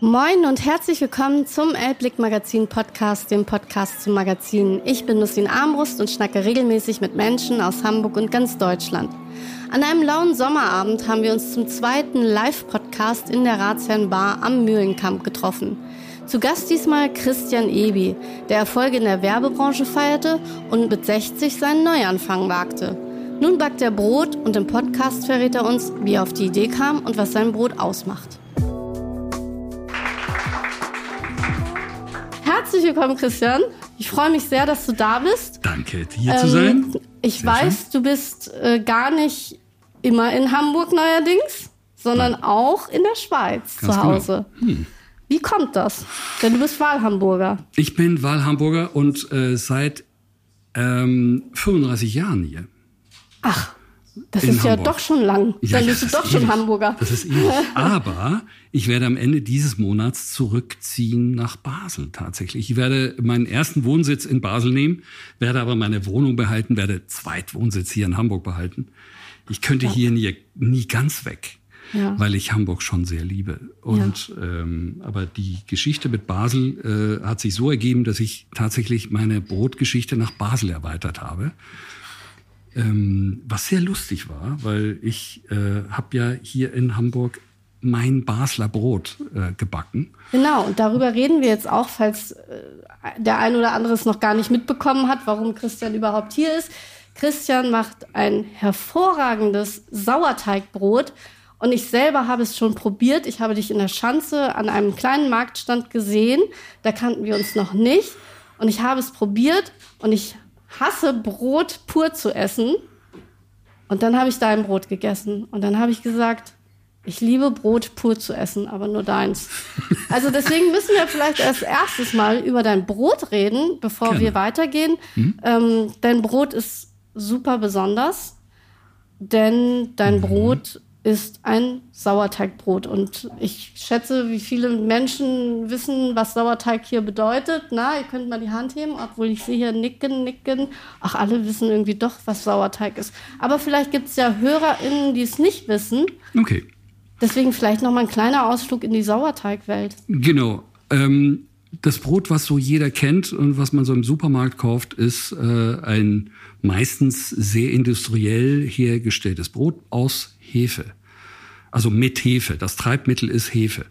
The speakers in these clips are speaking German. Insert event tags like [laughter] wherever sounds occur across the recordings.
Moin und herzlich willkommen zum Elbblick Magazin Podcast, dem Podcast zum Magazin. Ich bin Lucien Armbrust und schnacke regelmäßig mit Menschen aus Hamburg und ganz Deutschland. An einem lauen Sommerabend haben wir uns zum zweiten Live-Podcast in der Ratsherrenbar am Mühlenkamp getroffen. Zu Gast diesmal Christian Ebi, der Erfolge in der Werbebranche feierte und mit 60 seinen Neuanfang wagte. Nun backt er Brot und im Podcast verrät er uns, wie er auf die Idee kam und was sein Brot ausmacht. Herzlich willkommen, Christian. Ich freue mich sehr, dass du da bist. Danke, hier ähm, zu sein. Ich sehr weiß, schön. du bist äh, gar nicht immer in Hamburg neuerdings, sondern Nein. auch in der Schweiz Ganz zu Hause. Genau. Hm. Wie kommt das? Denn du bist Wahlhamburger. Ich bin Wahlhamburger und äh, seit ähm, 35 Jahren hier. Ach. Das ist Hamburg. ja doch schon lang. Ja, Dann bist du doch ewig. schon Hamburger. Das ist ewig. Aber ich werde am Ende dieses Monats zurückziehen nach Basel tatsächlich. Ich werde meinen ersten Wohnsitz in Basel nehmen, werde aber meine Wohnung behalten, werde Zweitwohnsitz hier in Hamburg behalten. Ich könnte ja. hier nie, nie ganz weg. Ja. weil ich Hamburg schon sehr liebe. Und ja. ähm, aber die Geschichte mit Basel äh, hat sich so ergeben, dass ich tatsächlich meine Brotgeschichte nach Basel erweitert habe. Ähm, was sehr lustig war, weil ich äh, habe ja hier in Hamburg mein Basler Brot äh, gebacken. Genau, und darüber reden wir jetzt auch, falls äh, der ein oder andere es noch gar nicht mitbekommen hat, warum Christian überhaupt hier ist. Christian macht ein hervorragendes Sauerteigbrot und ich selber habe es schon probiert. Ich habe dich in der Schanze an einem kleinen Marktstand gesehen. Da kannten wir uns noch nicht. Und ich habe es probiert und ich hasse Brot pur zu essen. Und dann habe ich dein Brot gegessen. Und dann habe ich gesagt, ich liebe Brot pur zu essen, aber nur deins. [laughs] Also deswegen müssen wir vielleicht als erstes mal über dein Brot reden, bevor Gerne. wir weitergehen. Mhm. Ähm, dein Brot ist super besonders, denn dein mhm. Brot ist ein Sauerteigbrot. Und ich schätze, wie viele Menschen wissen, was Sauerteig hier bedeutet. Na, ihr könnt mal die Hand heben, obwohl ich sehe hier nicken, nicken. Ach, alle wissen irgendwie doch, was Sauerteig ist. Aber vielleicht gibt es ja HörerInnen, die es nicht wissen. Okay. Deswegen vielleicht noch mal ein kleiner Ausflug in die Sauerteigwelt. Genau. Ähm, das Brot, was so jeder kennt und was man so im Supermarkt kauft, ist äh, ein meistens sehr industriell hergestelltes Brot aus Hefe. Also mit Hefe. Das Treibmittel ist Hefe.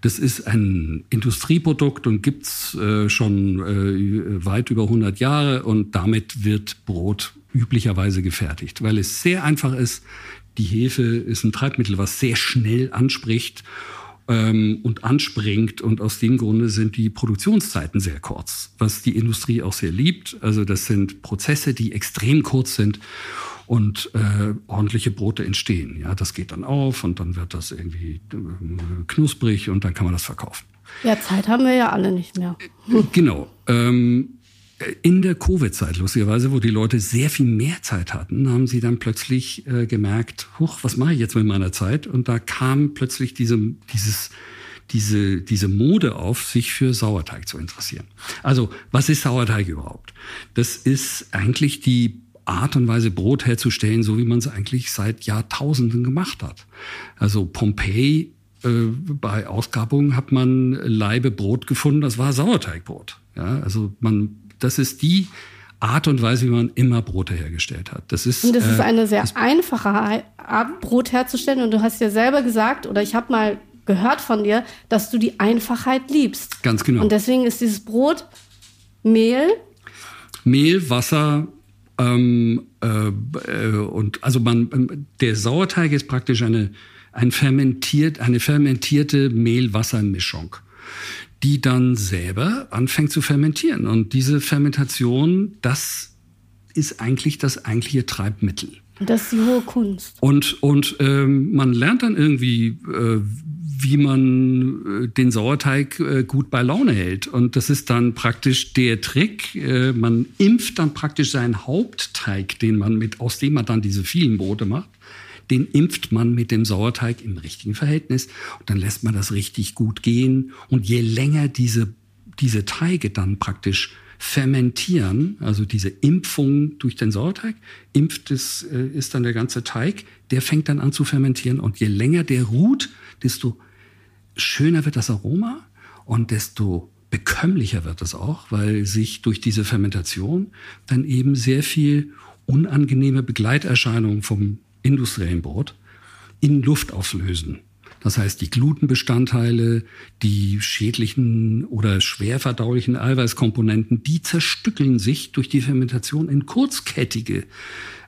Das ist ein Industrieprodukt und gibt's äh, schon äh, weit über 100 Jahre und damit wird Brot üblicherweise gefertigt, weil es sehr einfach ist. Die Hefe ist ein Treibmittel, was sehr schnell anspricht ähm, und anspringt. Und aus dem Grunde sind die Produktionszeiten sehr kurz, was die Industrie auch sehr liebt. Also das sind Prozesse, die extrem kurz sind und äh, ordentliche Brote entstehen. Ja, das geht dann auf und dann wird das irgendwie äh, knusprig und dann kann man das verkaufen. Ja, Zeit haben wir ja alle nicht mehr. Genau. Ähm, in der Covid-Zeit, lustigerweise, wo die Leute sehr viel mehr Zeit hatten, haben sie dann plötzlich äh, gemerkt, huch, was mache ich jetzt mit meiner Zeit? Und da kam plötzlich diese, dieses, diese, diese Mode auf, sich für Sauerteig zu interessieren. Also, was ist Sauerteig überhaupt? Das ist eigentlich die Art und Weise, Brot herzustellen, so wie man es eigentlich seit Jahrtausenden gemacht hat. Also Pompeji, äh, bei Ausgrabungen hat man Leibe Brot gefunden, das war Sauerteigbrot. Ja, also man das ist die Art und Weise, wie man immer Brote hergestellt hat. Das ist, und das ist äh, eine sehr einfache Art, Brot herzustellen. Und du hast ja selber gesagt, oder ich habe mal gehört von dir, dass du die Einfachheit liebst. Ganz genau. Und deswegen ist dieses Brot Mehl. Mehl, Wasser, ähm, äh, äh und also man, der Sauerteig ist praktisch eine, ein fermentiert, eine fermentierte Mehl-Wasser-Mischung die dann selber anfängt zu fermentieren. Und diese Fermentation, das ist eigentlich das eigentliche Treibmittel. Das ist die hohe Kunst. Und, und ähm, man lernt dann irgendwie, äh, wie man äh, den Sauerteig äh, gut bei Laune hält. Und das ist dann praktisch der Trick. Äh, man impft dann praktisch seinen Hauptteig, den man mit, aus dem man dann diese vielen Brote macht den impft man mit dem Sauerteig im richtigen Verhältnis und dann lässt man das richtig gut gehen. Und je länger diese, diese Teige dann praktisch fermentieren, also diese Impfung durch den Sauerteig, impft es, äh, ist dann der ganze Teig, der fängt dann an zu fermentieren und je länger der ruht, desto schöner wird das Aroma und desto bekömmlicher wird es auch, weil sich durch diese Fermentation dann eben sehr viel unangenehme Begleiterscheinungen vom industriellen Brot in Luft auslösen. Das heißt, die Glutenbestandteile, die schädlichen oder schwer verdaulichen Eiweißkomponenten, die zerstückeln sich durch die Fermentation in kurzkettige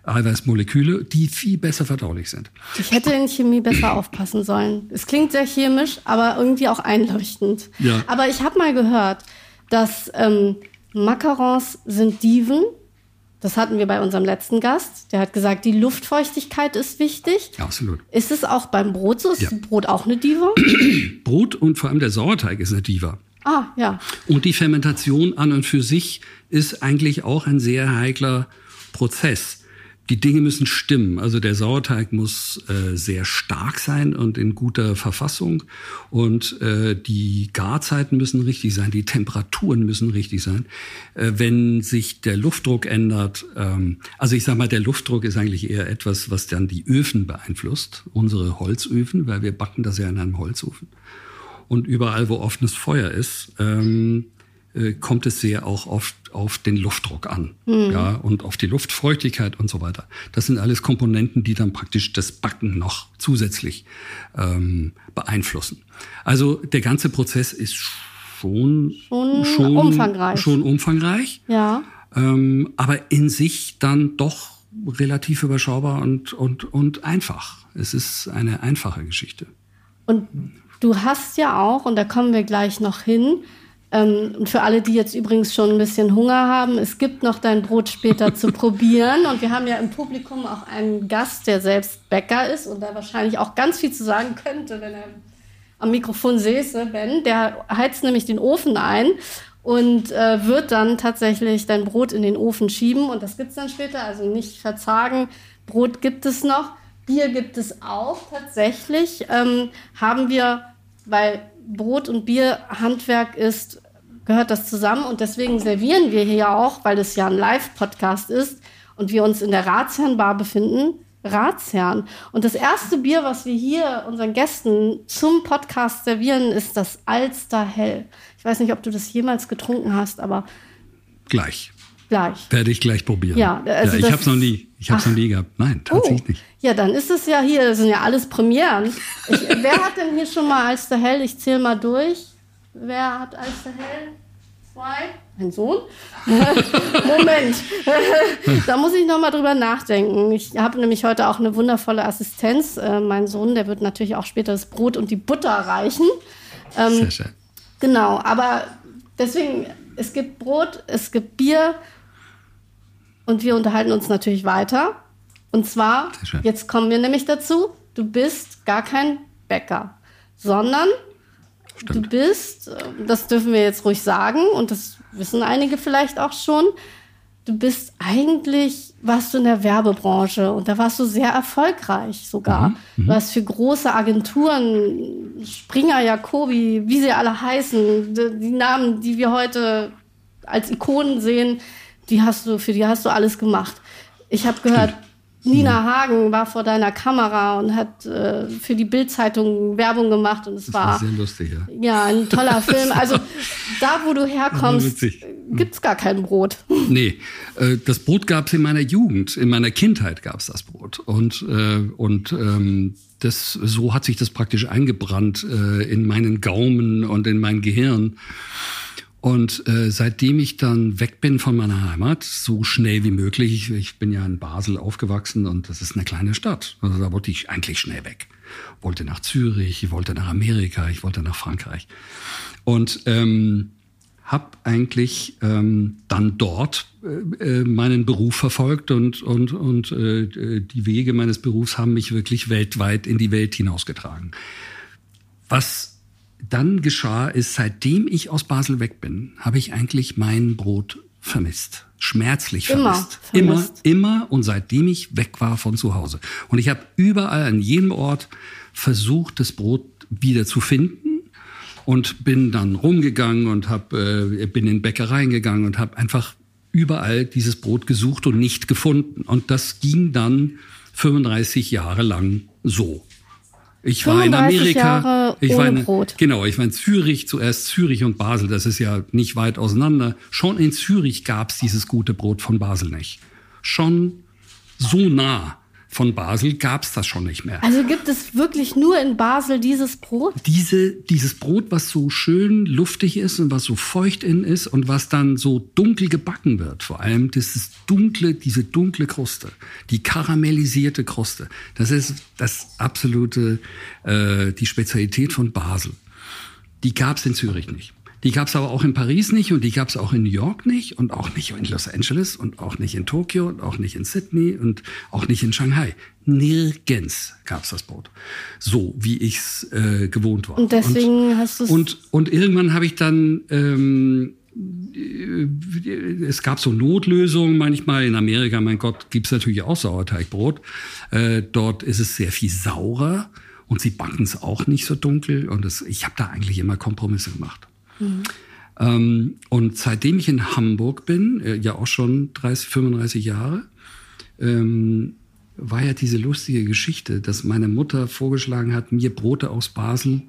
Eiweißmoleküle, die viel besser verdaulich sind. Ich hätte in Chemie besser [clears throat] aufpassen sollen. Es klingt sehr chemisch, aber irgendwie auch einleuchtend. Ja. Aber ich habe mal gehört, dass ähm, Macarons sind Diven das hatten wir bei unserem letzten Gast. Der hat gesagt, die Luftfeuchtigkeit ist wichtig. Ja, absolut. Ist es auch beim Brot so? Ist ja. Brot auch eine Diva? [clears throat] Brot und vor allem der Sauerteig ist eine Diva. Ah, ja. Und die Fermentation an und für sich ist eigentlich auch ein sehr heikler Prozess die Dinge müssen stimmen. Also der Sauerteig muss äh, sehr stark sein und in guter Verfassung. Und äh, die Garzeiten müssen richtig sein, die Temperaturen müssen richtig sein. Äh, wenn sich der Luftdruck ändert, ähm, also ich sage mal, der Luftdruck ist eigentlich eher etwas, was dann die Öfen beeinflusst, unsere Holzöfen, weil wir backen das ja in einem Holzofen. Und überall, wo offenes Feuer ist, ähm, äh, kommt es sehr auch oft auf den Luftdruck an, mhm. ja, und auf die Luftfeuchtigkeit und so weiter. Das sind alles Komponenten, die dann praktisch das Backen noch zusätzlich ähm, beeinflussen. Also der ganze Prozess ist schon schon, schon umfangreich. Schon umfangreich. Ja. Ähm, aber in sich dann doch relativ überschaubar und, und, und einfach. Es ist eine einfache Geschichte. Und du hast ja auch, und da kommen wir gleich noch hin, ähm, und für alle, die jetzt übrigens schon ein bisschen Hunger haben, es gibt noch dein Brot später [laughs] zu probieren. Und wir haben ja im Publikum auch einen Gast, der selbst Bäcker ist und da wahrscheinlich auch ganz viel zu sagen könnte, wenn er am Mikrofon säße, Ben. Der heizt nämlich den Ofen ein und äh, wird dann tatsächlich dein Brot in den Ofen schieben. Und das gibt's dann später, also nicht verzagen. Brot gibt es noch, Bier gibt es auch. Tatsächlich ähm, haben wir, weil Brot- und Bierhandwerk ist, gehört das zusammen. Und deswegen servieren wir hier auch, weil es ja ein Live-Podcast ist und wir uns in der Ratsherrenbar befinden, Ratsherren. Und das erste Bier, was wir hier unseren Gästen zum Podcast servieren, ist das Alster Hell. Ich weiß nicht, ob du das jemals getrunken hast, aber. Gleich. Gleich. Werde ich gleich probieren. Ja, also ja ich habe es noch nie. Ich habe es noch nie gehabt. Nein, tatsächlich oh. nicht. Ja, dann ist es ja hier, das sind ja alles Premieren. Ich, [laughs] wer hat denn hier schon mal Alsterhell? Ich zähle mal durch. Wer hat Alsterhell? Zwei? Mein Sohn? [laughs] Moment. [laughs] da muss ich noch mal drüber nachdenken. Ich habe nämlich heute auch eine wundervolle Assistenz. Äh, mein Sohn, der wird natürlich auch später das Brot und die Butter reichen. Ähm, Sehr schön. Genau, aber deswegen, es gibt Brot, es gibt Bier und wir unterhalten uns natürlich weiter. Und zwar, jetzt kommen wir nämlich dazu, du bist gar kein Bäcker, sondern Stimmt. du bist, das dürfen wir jetzt ruhig sagen und das wissen einige vielleicht auch schon, du bist eigentlich, warst du in der Werbebranche und da warst du sehr erfolgreich sogar. Mhm. mhm. Du hast für große Agenturen, Springer, Jacobi, wie sie alle heißen, die Namen, die wir heute als Ikonen sehen, die hast du, für die hast du alles gemacht. Ich habe gehört. Nina Hagen war vor deiner Kamera und hat äh, für die Bildzeitung Werbung gemacht und es das war, war sehr lustig, ja. Ja, ein toller [laughs] Film. Also da, wo du herkommst, gibt's gar kein Brot. [laughs] Nee, äh, das Brot gab's in meiner Jugend, in meiner Kindheit gab's das Brot und äh, und ähm, das so hat sich das praktisch eingebrannt äh, in meinen Gaumen und in mein Gehirn. Und äh, seitdem ich dann weg bin von meiner Heimat, so schnell wie möglich, ich, ich bin ja in Basel aufgewachsen und das ist eine kleine Stadt. Also da wollte ich eigentlich schnell weg. Wollte nach Zürich, ich wollte nach Amerika, ich wollte nach Frankreich. Und ähm, habe eigentlich ähm, dann dort äh, äh, meinen Beruf verfolgt und, und, und äh, die Wege meines Berufs haben mich wirklich weltweit in die Welt hinausgetragen. Was dann geschah, ist, seitdem ich aus Basel weg bin, habe ich eigentlich mein Brot vermisst. Schmerzlich vermisst. Immer, vermisst. immer, immer und seitdem ich weg war von zu Hause. Und ich habe überall an jedem Ort versucht, das Brot wieder zu finden und bin dann rumgegangen und hab, äh, bin in Bäckereien gegangen und habe einfach überall dieses Brot gesucht und nicht gefunden. Und das ging dann 35 Jahre lang so. Ich war in Amerika. Jahre ich war in, Brot. Genau, ich war in Zürich, zuerst Zürich und Basel, das ist ja nicht weit auseinander. Schon in Zürich gab's dieses gute Brot von Basel nicht. Schon so nah von Basel gab's das schon nicht mehr. Also gibt es wirklich nur in Basel dieses Brot? Diese, dieses Brot, was so schön luftig ist und was so feucht innen ist und was dann so dunkel gebacken wird, vor allem dieses dunkle, diese dunkle Kruste, die karamellisierte Kruste, das ist das absolute, äh, die Spezialität von Basel. Die gab's in Zürich nicht. Die gab's aber auch in Paris nicht und die gab's auch in New York nicht und auch nicht in Los Angeles und auch nicht in Tokio und auch nicht in Sydney und auch nicht in Shanghai. Nirgends gab's das Brot. So wie ich's äh, gewohnt war. Und deswegen hast du's- Und, und irgendwann habe ich dann ähm, äh, es gab so Notlösungen manchmal. In Amerika, mein Gott, gibt's natürlich auch Sauerteigbrot. Äh, dort ist es sehr viel saurer und sie backen es auch nicht so dunkel. Und es, ich habe da eigentlich immer Kompromisse gemacht. Ähm, und seitdem ich in Hamburg bin, äh, ja auch schon 30, 35 Jahre, ähm, war ja diese lustige Geschichte, dass meine Mutter vorgeschlagen hat, mir Brote aus Basel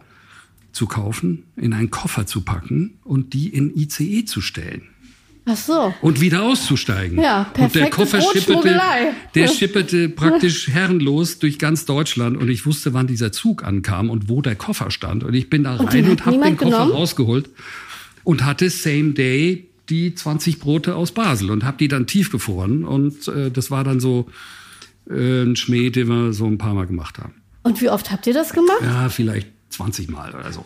zu kaufen, in einen Koffer zu packen und die in ICE zu stellen Ach so. und wieder auszusteigen. Ja, Und der Koffer schipperte, Brotschmuggelei. [laughs] der schipperte praktisch herrenlos durch ganz Deutschland und ich wusste, wann dieser Zug ankam und wo der Koffer stand. Und ich bin da rein hat und habe den Koffer genommen? rausgeholt und hatte same day die 20 Brote aus Basel und habe die dann tiefgefroren und äh, das war dann so äh, ein Schmäh, den wir so ein paar Mal gemacht haben. Und wie oft habt ihr das gemacht? Ja, vielleicht 20 Mal oder so.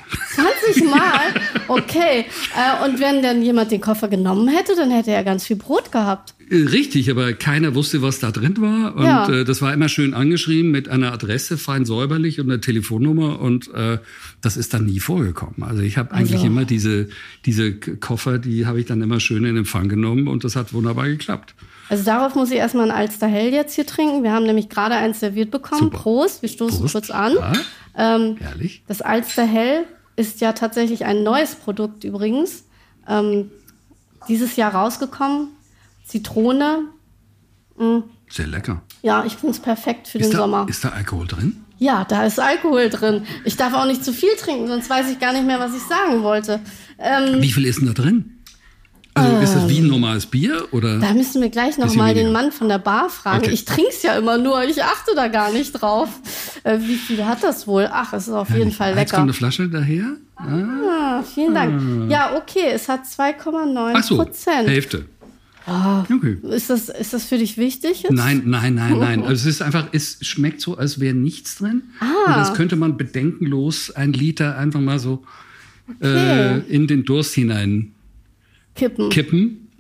20 Mal? Okay. Äh, und wenn dann jemand den Koffer genommen hätte, dann hätte er ganz viel Brot gehabt. Äh, Richtig, aber keiner wusste, was da drin war. Und Ja. äh, das war immer schön angeschrieben mit einer Adresse, fein säuberlich und einer Telefonnummer. Und äh, das ist dann nie vorgekommen. Also ich habe eigentlich Also- immer diese, diese Koffer, die habe ich dann immer schön in Empfang genommen und das hat wunderbar geklappt. Also darauf muss ich erstmal ein Alster Hell jetzt hier trinken. Wir haben nämlich gerade eins serviert bekommen. Super. Prost, wir stoßen Prost. kurz an. Ja, Ähm, herrlich. das Alster Hell ist ja tatsächlich ein neues Produkt übrigens. Ähm, dieses Jahr rausgekommen. Zitrone. Sehr lecker. Ja, ich finde es perfekt für den Ist da, Sommer. ist da Alkohol drin? Ja, da ist Alkohol drin. Ich darf auch nicht zu viel trinken, sonst weiß ich gar nicht mehr, was ich sagen wollte. Ähm, Wie viel ist denn da drin? Also ist das wie ein normales Bier oder? da müssen wir gleich noch Bisschen mal den. Mann von der Bar fragen. Okay. Ich trink's ja immer nur, ich achte da gar nicht drauf. Äh, wie viel hat das wohl? Ach, es ist auf jeden Fall Jetzt kommt lecker. eine Flasche daher. Ah, vielen Dank. Ja, okay, es hat 2,9 Ach so, Prozent. Hälfte. Okay. Ist das, ist das für dich wichtig jetzt? Nein, nein, nein, nein. [laughs] Also es ist einfach, es schmeckt so, als wäre nichts drin. Ah. Und das könnte man bedenkenlos ein Liter einfach mal so Okay. äh, in den Durst hinein Kippen. kippen. [laughs]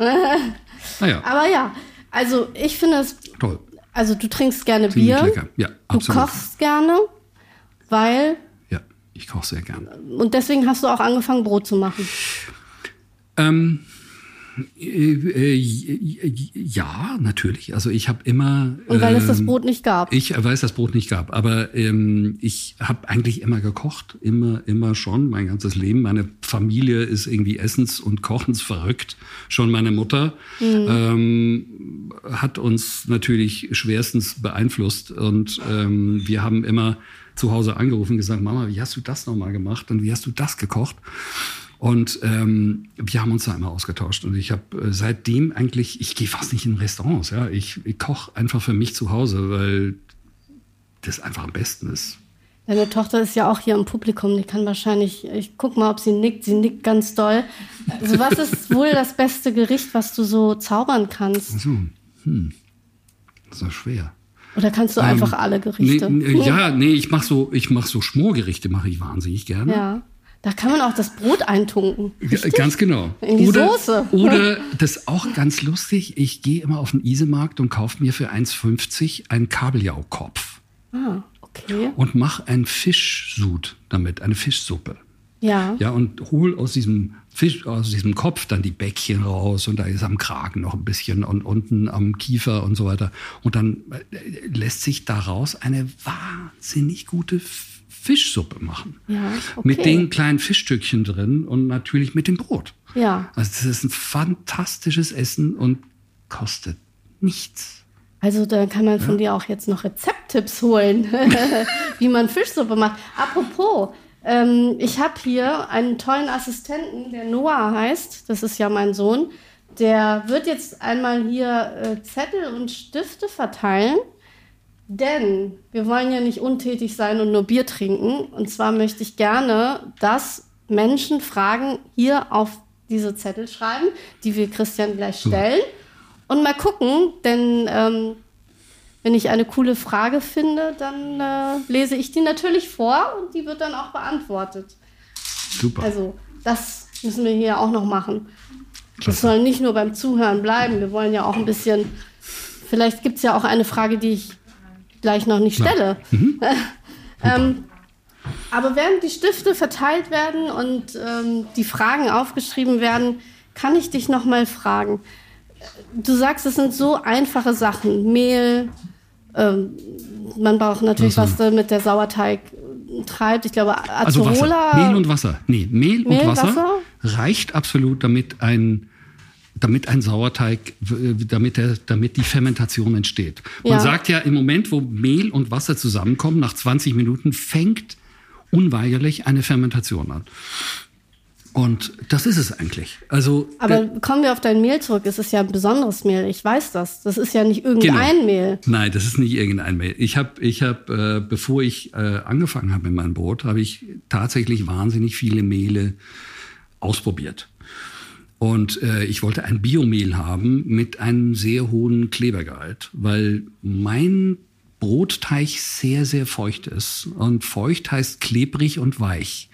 naja, Aber ja, also ich finde es, toll. also du trinkst gerne Ziemlich Bier. lecker. Ja, Du absolut. kochst gerne, weil, Ja, ich koche sehr gern. und deswegen hast du auch angefangen, Brot zu machen. Ähm, äh, äh, ja, natürlich. Also ich habe immer. Und weil es das ähm, Brot nicht gab. Ich weiß, dass Brot nicht gab, aber ähm, ich habe eigentlich immer gekocht, immer, immer schon, mein ganzes Leben. Meine Familie ist irgendwie essens- und kochens verrückt. Schon meine Mutter ähm, hat uns natürlich schwerstens beeinflusst und ähm, wir haben immer zu Hause angerufen und gesagt, Mama, wie hast du das nochmal gemacht und wie hast du das gekocht? Und ähm, wir haben uns da immer ausgetauscht. Und ich habe äh, seitdem eigentlich, ich gehe fast nicht in Restaurants, ja. Ich, ich koche einfach für mich zu Hause, weil das einfach am besten ist. Deine Tochter ist ja auch hier im Publikum, die kann wahrscheinlich, ich guck mal, ob sie nickt, sie nickt ganz doll. Also was ist [laughs] wohl das beste Gericht, was du so zaubern kannst? So, hm. Das ist doch schwer. Oder kannst du einfach alle Gerichte? Nee, nee, ja, nee, ich mache so, ich mach so Schmorgerichte, mache ich wahnsinnig gerne. Ja. Da kann man auch das Brot eintunken. Ja, Ganz genau. In die oder, Soße. [laughs] Oder, das ist auch ganz lustig, ich gehe immer auf den Isemarkt und kaufe mir für 1,50 einen Kabeljaukopf Ah, okay. und mache einen Fischsud damit, eine Fischsuppe. Ja. Ja, und hol aus diesem Fisch, aus diesem Kopf dann die Bäckchen raus und da ist am Kragen noch ein bisschen und unten am Kiefer und so weiter. Und dann äh, lässt sich daraus eine wahnsinnig gute Fischsuppe machen. Ja, okay. Mit den kleinen Fischstückchen drin und natürlich mit dem Brot. Ja. Also das ist ein fantastisches Essen und kostet nichts. Also da kann man von ja. dir auch jetzt noch Rezepttipps holen, [laughs] wie man Fischsuppe macht. Apropos, ähm, ich habe hier einen tollen Assistenten, der Noah heißt. Das ist ja mein Sohn. Der wird jetzt einmal hier äh, Zettel und Stifte verteilen. Denn wir wollen ja nicht untätig sein und nur Bier trinken. Und zwar möchte ich gerne, dass Menschen Fragen hier auf diese Zettel schreiben, die wir Christian gleich stellen. Und mal gucken, denn ähm, wenn ich eine coole Frage finde, dann äh, lese ich die natürlich vor und die wird dann auch beantwortet. Super. Also das müssen wir hier auch noch machen. Das soll nicht nur beim Zuhören bleiben. Wir wollen ja auch ein bisschen, vielleicht gibt es ja auch eine Frage, die ich gleich noch nicht stelle. Mhm. [laughs] ähm, aber während die Stifte verteilt werden und ähm, die Fragen aufgeschrieben werden, kann ich dich noch mal fragen. Du sagst, es sind so einfache Sachen. Mehl, ähm, man braucht natürlich also. was mit der Sauerteig treibt. Ich glaube, Acerola. Also Wasser. Mehl und Wasser. Nee, Mehl, Mehl und Wasser, Wasser, reicht absolut, damit ein damit ein Sauerteig, damit, der, damit die Fermentation entsteht. Man ja. sagt ja, im Moment, wo Mehl und Wasser zusammenkommen, nach 20 Minuten fängt unweigerlich eine Fermentation an. Und das ist es eigentlich. Also, Aber kommen wir auf dein Mehl zurück. Es ist ja ein besonderes Mehl. Ich weiß das. Das ist ja nicht irgendein genau. Mehl. Nein, das ist nicht irgendein Mehl. Ich habe, ich hab, äh, bevor ich äh, angefangen habe mit meinem Brot, habe ich tatsächlich wahnsinnig viele Mehle ausprobiert. Und äh, ich wollte ein Biomehl haben mit einem sehr hohen Klebergehalt, weil mein Brotteig sehr, sehr feucht ist. Und feucht heißt klebrig und weich.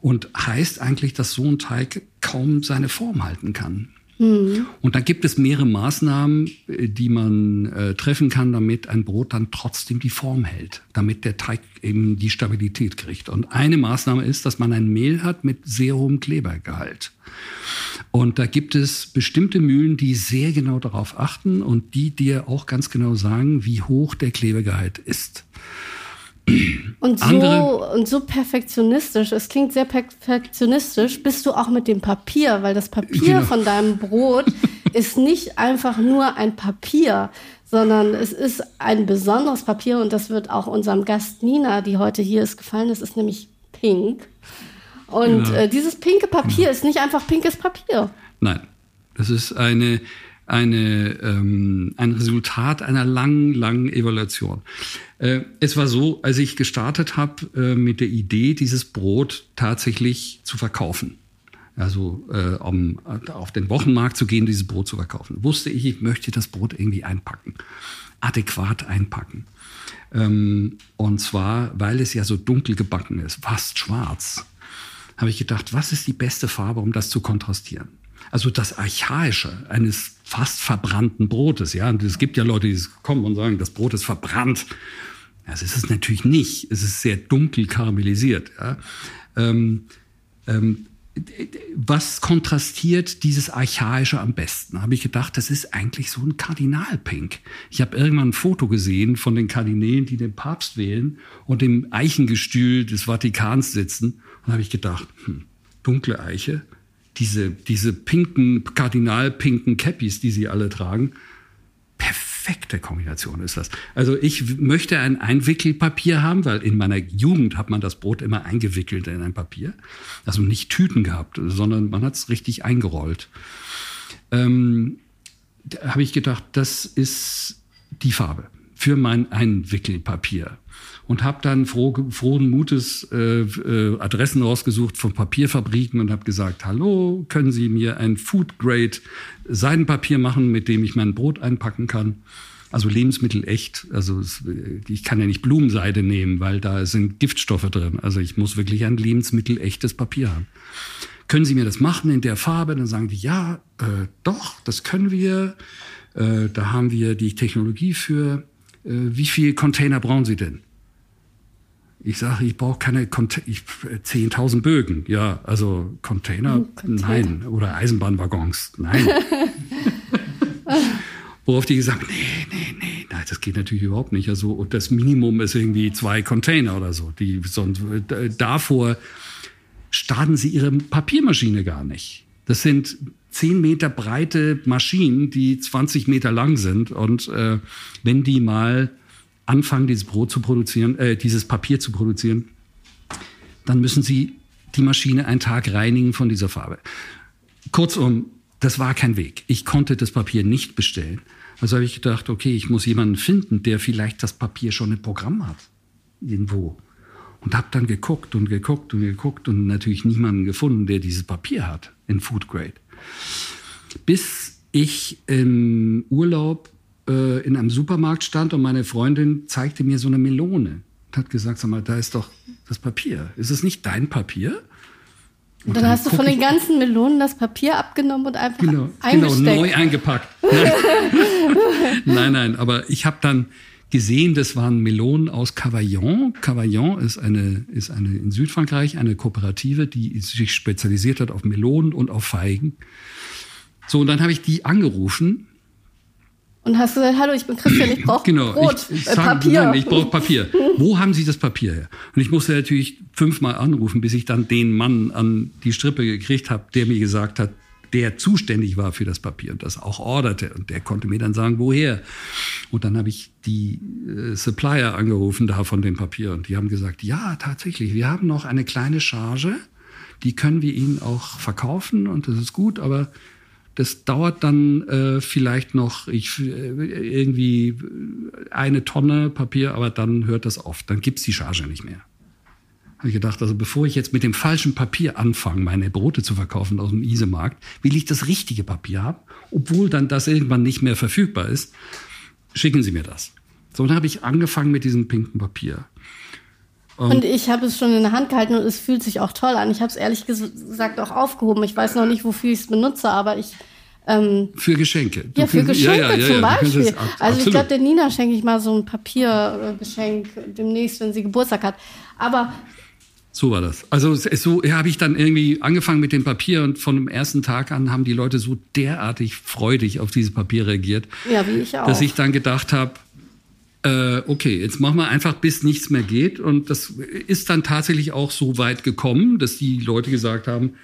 Und heißt eigentlich, dass so ein Teig kaum seine Form halten kann. Mhm. Und da gibt es mehrere Maßnahmen, äh, die man äh, treffen kann, damit ein Brot dann trotzdem die Form hält, damit der Teig eben die Stabilität kriegt. Und eine Maßnahme ist, dass man ein Mehl hat mit sehr hohem Klebergehalt. Und da gibt es bestimmte Mühlen, die sehr genau darauf achten und die dir auch ganz genau sagen, wie hoch der Klebergehalt ist. Und so, und so perfektionistisch, es klingt sehr perfektionistisch, bist du auch mit dem Papier, weil das Papier genau. von deinem Brot [laughs] ist nicht einfach nur ein Papier, sondern es ist ein besonderes Papier und das wird auch unserem Gast Nina, die heute hier ist, gefallen. Es ist nämlich pink. Und ja. äh, dieses pinke Papier ja. ist nicht einfach pinkes Papier. Nein, das ist eine, eine, ähm, ein Resultat einer langen, langen Evaluation. Äh, es war so, als ich gestartet habe äh, mit der Idee, dieses Brot tatsächlich zu verkaufen. Also äh, um auf den Wochenmarkt zu gehen, dieses Brot zu verkaufen. Wusste ich, ich möchte das Brot irgendwie einpacken, adäquat einpacken. Ähm, und zwar, weil es ja so dunkel gebacken ist, fast schwarz, habe ich gedacht, was ist die beste Farbe, um das zu kontrastieren? Also das Archaische eines fast verbrannten Brotes. Ja, und es gibt ja Leute, die kommen und sagen, das Brot ist verbrannt. Das ist es natürlich nicht. Es ist sehr dunkel karamellisiert. Ja. Ähm, ähm, was kontrastiert dieses Archaische am besten? Habe ich gedacht, das ist eigentlich so ein Kardinalpink. Ich habe irgendwann ein Foto gesehen von den Kardinälen, die den Papst wählen und im Eichengestühl des Vatikans sitzen. Und habe ich gedacht, hm, dunkle Eiche, diese, diese pinken, kardinalpinken Cappies, die sie alle tragen, perfekte Kombination ist das. Also ich möchte ein Einwickelpapier haben, weil in meiner Jugend hat man das Brot immer eingewickelt in ein Papier. Also nicht Tüten gehabt, sondern man hat es richtig eingerollt. Ähm, habe ich gedacht, das ist die Farbe für mein Einwickelpapier und habe dann froh, frohen Mutes äh, äh, Adressen rausgesucht von Papierfabriken und habe gesagt, hallo, können Sie mir ein Food Grade Seidenpapier machen, mit dem ich mein Brot einpacken kann? Also Lebensmittel echt. Also ich kann ja nicht Blumenseide nehmen, weil da sind Giftstoffe drin. Also ich muss wirklich ein Lebensmittel echtes Papier haben. Können Sie mir das machen in der Farbe? Dann sagen die, ja, äh, doch, das können wir. Äh, da haben wir die Technologie für. Äh, wie viel Container brauchen Sie denn? Ich sage, ich brauche keine 10.000 Bögen. Ja, also Container, hm, Container, nein. Oder Eisenbahnwaggons, nein. [laughs] Worauf die gesagt nee, nee, nee, nein, das geht natürlich überhaupt nicht. Also, und das Minimum ist irgendwie zwei Container oder so. Die, sonst, davor starten sie ihre Papiermaschine gar nicht. Das sind zehn Meter breite Maschinen, die 20 Meter lang sind. Und äh, wenn die mal anfangen, dieses Brot zu produzieren, äh, dieses Papier zu produzieren, dann müssen sie die Maschine einen Tag reinigen von dieser Farbe. Kurzum, das war kein Weg. Ich konnte das Papier nicht bestellen. Also habe ich gedacht, okay, ich muss jemanden finden, der vielleicht das Papier schon im Programm hat. Irgendwo. Und habe dann geguckt und geguckt und geguckt und natürlich niemanden gefunden, der dieses Papier hat in Food Grade. Bis ich im Urlaub äh, in einem Supermarkt stand und meine Freundin zeigte mir so eine Melone und hat gesagt, sag mal, da ist doch das Papier. Ist es nicht dein Papier? Und dann, dann hast du von den ganzen Melonen das Papier abgenommen und einfach genau, eingesteckt. Genau, neu eingepackt. [laughs] Nein, [laughs] nein, nein, aber ich habe dann gesehen, das waren Melonen aus Cavaillon. Cavaillon ist eine, ist eine in Südfrankreich eine Kooperative, die sich spezialisiert hat auf Melonen und auf Feigen. So, und dann habe ich die angerufen. Und hast gesagt, hallo, ich bin Christian, ich brauche [clears throat] genau, Brot, ich, ich äh, Papier. Nein, ich brauche Papier. Wo haben Sie das Papier her? Und ich musste natürlich fünfmal anrufen, bis ich dann den Mann an die Strippe gekriegt habe, der mir gesagt hat, der zuständig war für das Papier und das auch orderte. Und der konnte mir dann sagen, woher. Und dann habe ich die äh, Supplier angerufen da von dem Papier und die haben gesagt, ja, tatsächlich, wir haben noch eine kleine Charge, die können wir Ihnen auch verkaufen und das ist gut, aber das dauert dann äh, vielleicht noch ich, äh, irgendwie eine Tonne Papier, aber dann hört das auf. Dann gibt's die Charge nicht mehr habe ich gedacht, also bevor ich jetzt mit dem falschen Papier anfange, meine Brote zu verkaufen aus dem Isemarkt, will ich das richtige Papier haben, obwohl dann das irgendwann nicht mehr verfügbar ist. Schicken Sie mir das. So, dann habe ich angefangen mit diesem pinken Papier. Und, und ich habe es schon in der Hand gehalten und es fühlt sich auch toll an. Ich habe es ehrlich gesagt auch aufgehoben. Ich weiß noch nicht, wofür ich es benutze, aber ich ähm, für Geschenke. Du ja, für Geschenke ja, ja, zum Beispiel. ab, also ich glaube, der Nina schenke ich mal so ein Papiergeschenk demnächst, wenn sie Geburtstag hat. Aber so war das. Also so ja, habe ich dann irgendwie angefangen mit dem Papier und von dem ersten Tag an haben die Leute so derartig freudig auf dieses Papier reagiert, ja, wie ich auch. dass ich dann gedacht habe, äh, okay, jetzt machen wir einfach, bis nichts mehr geht. Und das ist dann tatsächlich auch so weit gekommen, dass die Leute gesagt haben,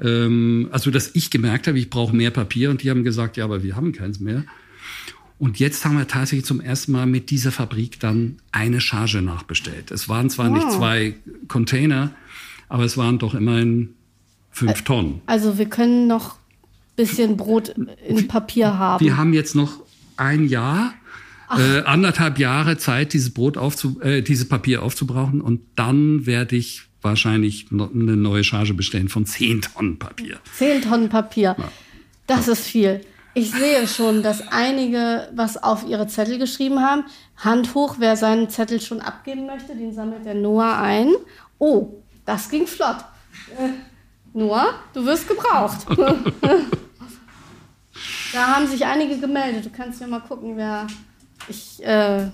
ähm, also dass ich gemerkt habe, ich brauche mehr Papier und die haben gesagt, ja, aber wir haben keins mehr. Und jetzt haben wir tatsächlich zum ersten Mal mit dieser Fabrik dann eine Charge nachbestellt. Es waren zwar wow. nicht zwei Container, aber es waren doch immerhin fünf Tonnen. Also wir können noch bisschen Brot in Papier haben. Wir haben jetzt noch ein Jahr, äh, anderthalb Jahre Zeit, dieses Brot aufzu, äh, dieses Papier aufzubrauchen und dann werde ich wahrscheinlich eine neue Charge bestellen von zehn Tonnen Papier. Zehn Tonnen Papier. Ja. Das ist viel. Ich sehe schon, dass einige was auf ihre Zettel geschrieben haben. Hand hoch, wer seinen Zettel schon abgeben möchte, den sammelt der Noah ein. Oh, das ging flott. Äh, Noah, du wirst gebraucht. [laughs] [laughs] da haben sich einige gemeldet. Du kannst ja mal gucken, wer ich. Äh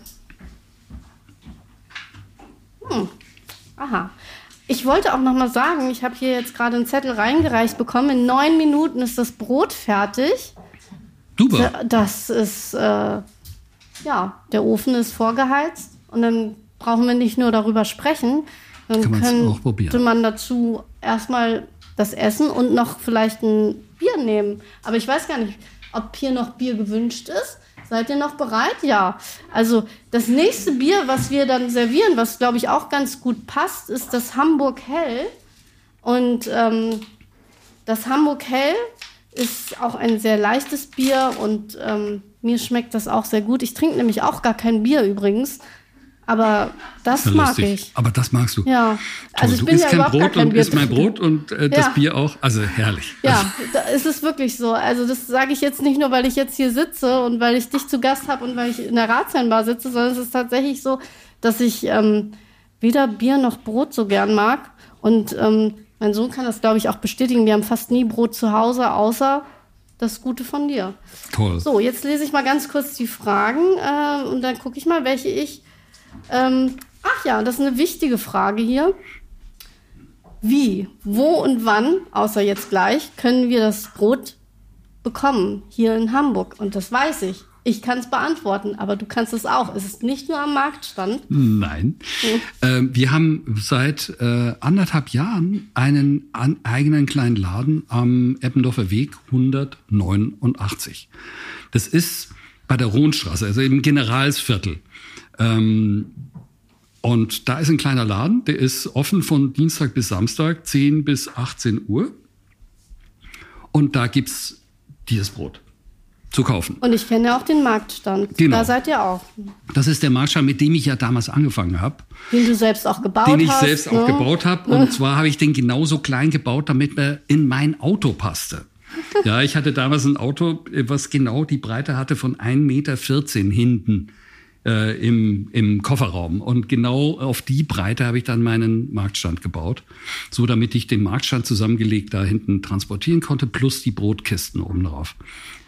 hm. Aha. Ich wollte auch noch mal sagen, ich habe hier jetzt gerade einen Zettel reingereicht bekommen. In neun Minuten ist das Brot fertig. Super. Das ist, äh, ja, der Ofen ist vorgeheizt und dann brauchen wir nicht nur darüber sprechen, dann Kann könnte man dazu erstmal das Essen und noch vielleicht ein Bier nehmen. Aber ich weiß gar nicht, ob hier noch Bier gewünscht ist. Seid ihr noch bereit? Ja. Also das nächste Bier, was wir dann servieren, was glaube ich auch ganz gut passt, ist das Hamburg Hell. Und ähm, das Hamburg Hell ist auch ein sehr leichtes Bier und ähm, mir schmeckt das auch sehr gut. Ich trinke nämlich auch gar kein Bier übrigens. Aber das ja mag lustig. ich. Aber das magst du. Ja. Also ich du bin isst ja kein Brot kein und isst mein Brot und äh, das ja. Bier auch. Also herrlich. Ja, da ist es wirklich so. Also das sage ich jetzt nicht nur, weil ich jetzt hier sitze und weil ich dich zu Gast habe und weil ich in der Ratsherrenbar sitze, sondern es ist tatsächlich so, dass ich ähm, weder Bier noch Brot so gern mag. Und ähm, mein Sohn kann das, glaube ich, auch bestätigen. Wir haben fast nie Brot zu Hause, außer das Gute von dir. Toll. So, jetzt lese ich mal ganz kurz die Fragen äh, und dann gucke ich mal, welche ich. Ähm, ach ja, das ist eine wichtige Frage hier. Wie, wo und wann, außer jetzt gleich, können wir das Brot bekommen hier in Hamburg? Und das weiß ich. Ich kann es beantworten, aber du kannst es auch. Es ist nicht nur am Marktstand. Nein. Mhm. Äh, wir haben seit äh, anderthalb Jahren einen an, eigenen kleinen Laden am Eppendorfer Weg 189. Das ist bei der Rohnstraße, also im Generalsviertel. Ähm, und da ist ein kleiner Laden, der ist offen von Dienstag bis Samstag, 10 bis 18 Uhr. Und da gibt es dieses Brot zu kaufen. Und ich kenne ja auch den Marktstand. Genau. Da seid ihr auch. Das ist der Marktstand, mit dem ich ja damals angefangen habe. Den du selbst auch gebaut hast. Den ich hast, selbst ne? auch gebaut habe. Und [laughs] zwar habe ich den genauso klein gebaut, damit er in mein Auto passte. [laughs] Ja, ich hatte damals ein Auto, was genau die Breite hatte von 1,14 Meter hinten äh, im, im Kofferraum. Und genau auf die Breite habe ich dann meinen Marktstand gebaut, so damit ich den Marktstand zusammengelegt da hinten transportieren konnte, plus die Brotkisten oben drauf.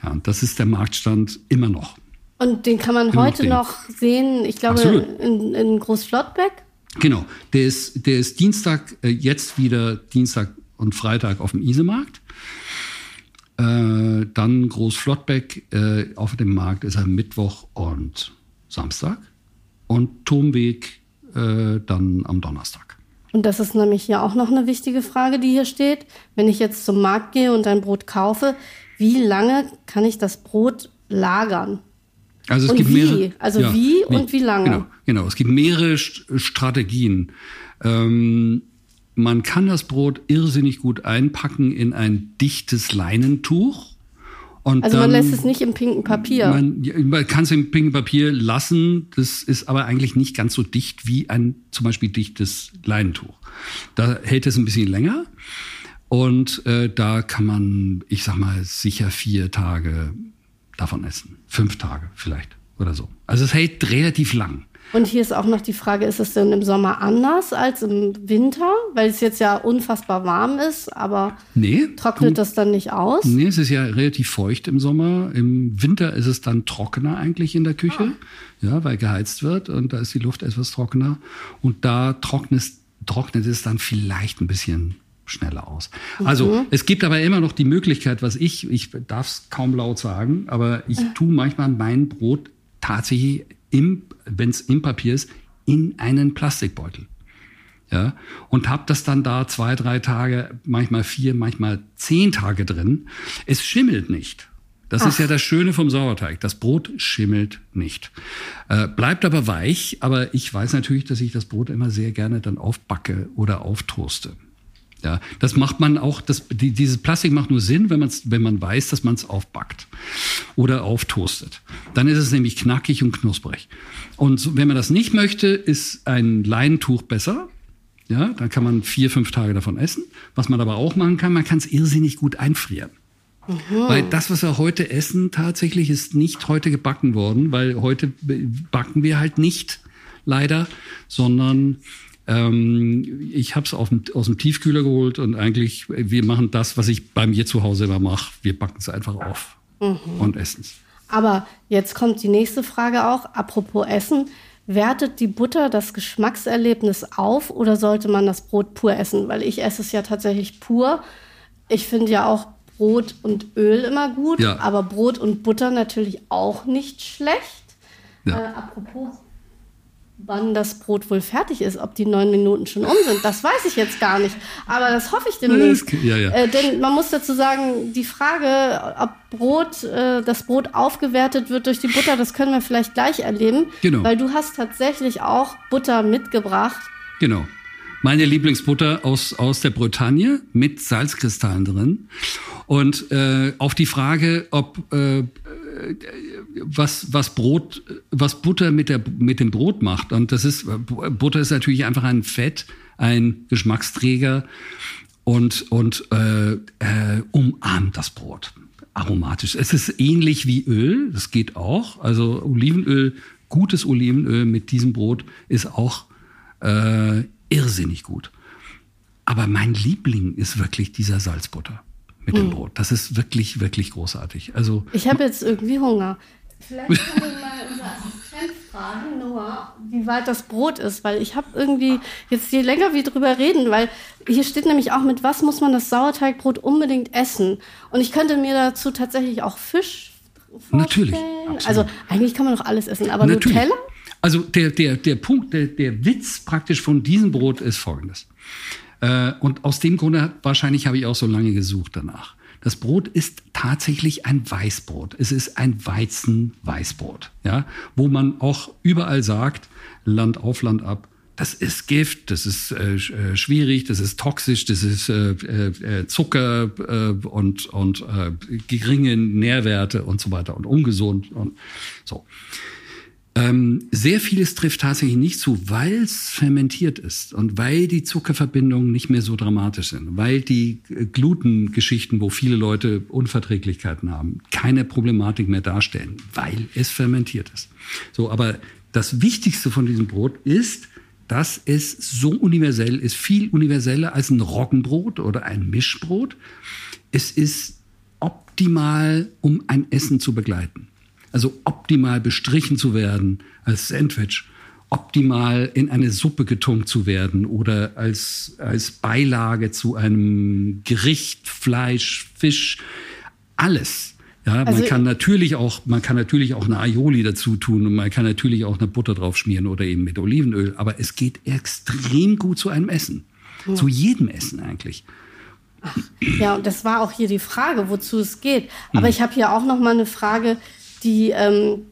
Ja, das ist der Marktstand immer noch. Und den kann man immer heute noch, noch, sehen, ich glaube, in, in Großflottbeck? Genau, der ist, der ist Dienstag, äh, jetzt wieder Dienstag und Freitag auf dem Isemarkt. Äh, dann Großflottbeck äh, auf dem Markt ist er Mittwoch und Samstag und Turmweg äh, dann am Donnerstag. Und das ist nämlich ja auch noch eine wichtige Frage, die hier steht. Wenn ich jetzt zum Markt gehe und ein Brot kaufe, wie lange kann ich das Brot lagern? Also es und gibt wie? mehrere. Also ja, wie und wie lange? Genau, genau. es gibt mehrere Strategien. Ähm, man kann das Brot irrsinnig gut einpacken in ein dichtes Leinentuch. Und also man lässt es nicht im pinken Papier. Man, man kann es im pinken Papier lassen. Das ist aber eigentlich nicht ganz so dicht wie ein zum Beispiel dichtes Leinentuch. Da hält es ein bisschen länger. Und äh, da kann man, ich sag mal, sicher vier Tage davon essen. Fünf Tage vielleicht oder so. Also es hält relativ lang. Und hier ist auch noch die Frage, ist es denn im Sommer anders als im Winter? Weil es jetzt ja unfassbar warm ist, aber nee, trocknet das dann nicht aus? Nee, es ist ja relativ feucht im Sommer. Im Winter ist es dann trockener eigentlich in der Küche, ah. ja, weil geheizt wird und da ist die Luft etwas trockener. Und da trocknet, trocknet es dann vielleicht ein bisschen schneller aus. Also mhm. es gibt aber immer noch die Möglichkeit, was ich, ich darf es kaum laut sagen, aber ich tue manchmal mein Brot tatsächlich wenn es im Papier ist, in einen Plastikbeutel. Ja, und habe das dann da zwei, drei Tage, manchmal vier, manchmal zehn Tage drin. Es schimmelt nicht. Das Ach. ist ja das Schöne vom Sauerteig. Das Brot schimmelt nicht. Äh, bleibt aber weich, aber ich weiß natürlich, dass ich das Brot immer sehr gerne dann aufbacke oder auftoaste. Ja, das macht man auch, das, die, dieses Plastik macht nur Sinn, wenn, man's, wenn man weiß, dass man es aufbackt oder auftoastet. Dann ist es nämlich knackig und knusprig. Und wenn man das nicht möchte, ist ein Leintuch besser. Ja, dann kann man vier, fünf Tage davon essen. Was man aber auch machen kann, man kann es irrsinnig gut einfrieren. Mhm. Weil das, was wir heute essen, tatsächlich ist nicht heute gebacken worden, weil heute backen wir halt nicht leider, sondern ähm, ich habe es aus dem Tiefkühler geholt und eigentlich, wir machen das, was ich bei mir zu Hause immer mache. Wir backen es einfach auf mhm. und essen es. Aber jetzt kommt die nächste Frage auch, apropos Essen. Wertet die Butter das Geschmackserlebnis auf oder sollte man das Brot pur essen? Weil ich esse es ja tatsächlich pur. Ich finde ja auch Brot und Öl immer gut, ja. aber Brot und Butter natürlich auch nicht schlecht. Ja. Äh, apropos wann das Brot wohl fertig ist, ob die neun Minuten schon um sind, das weiß ich jetzt gar nicht. Aber das hoffe ich demnächst. Ja, ja. Äh, denn man muss dazu sagen, die Frage, ob Brot, äh, das Brot aufgewertet wird durch die Butter, das können wir vielleicht gleich erleben. Genau. Weil du hast tatsächlich auch Butter mitgebracht. Genau. Meine Lieblingsbutter aus, aus der Bretagne mit Salzkristallen drin. Und äh, auf die Frage, ob äh, was, was Brot, was Butter mit, der, mit dem Brot macht. Und das ist, Butter ist natürlich einfach ein Fett, ein Geschmacksträger und, und äh, äh, umarmt das Brot. Aromatisch. Es ist ähnlich wie Öl, das geht auch. Also Olivenöl, gutes Olivenöl mit diesem Brot ist auch äh, irrsinnig gut. Aber mein Liebling ist wirklich dieser Salzbutter mit dem hm. Brot. Das ist wirklich, wirklich großartig. Also ich habe jetzt irgendwie Hunger. Vielleicht können wir mal unser Assistent fragen, Noah, wie weit das Brot ist, weil ich habe irgendwie jetzt je länger wir drüber reden, weil hier steht nämlich auch mit was muss man das Sauerteigbrot unbedingt essen und ich könnte mir dazu tatsächlich auch Fisch vorstellen? Natürlich, Also eigentlich kann man doch alles essen, aber Natürlich. Nutella? Also der, der, der Punkt, der, der Witz praktisch von diesem Brot ist folgendes. Äh, und aus dem Grunde, wahrscheinlich habe ich auch so lange gesucht danach. Das Brot ist tatsächlich ein Weißbrot. Es ist ein Weizen-Weißbrot, ja, wo man auch überall sagt, Land auf, Land ab, das ist Gift, das ist äh, äh, schwierig, das ist toxisch, das ist äh, äh, Zucker äh, und, und äh, geringe Nährwerte und so weiter und ungesund und so. Ähm, sehr vieles trifft tatsächlich nicht zu, weil es fermentiert ist und weil die Zuckerverbindungen nicht mehr so dramatisch sind, weil die äh, Glutengeschichten, wo viele Leute Unverträglichkeiten haben, keine Problematik mehr darstellen, weil es fermentiert ist. So, aber das Wichtigste von diesem Brot ist, dass es so universell ist, viel universeller als ein Roggenbrot oder ein Mischbrot. Es ist optimal, um ein Essen zu begleiten. Also optimal bestrichen zu werden als Sandwich, optimal in eine Suppe getunkt zu werden oder als, als Beilage zu einem Gericht, Fleisch, Fisch, alles. Ja, Also- man kann natürlich auch, man kann natürlich auch eine Aioli dazu tun und man kann natürlich auch eine Butter drauf schmieren oder eben mit Olivenöl. Aber es geht extrem gut zu einem Essen. Zu jedem Essen eigentlich. Ja, und das war auch hier die Frage, wozu es geht. Aber Hm. ich habe hier auch noch mal eine Frage, die, ähm,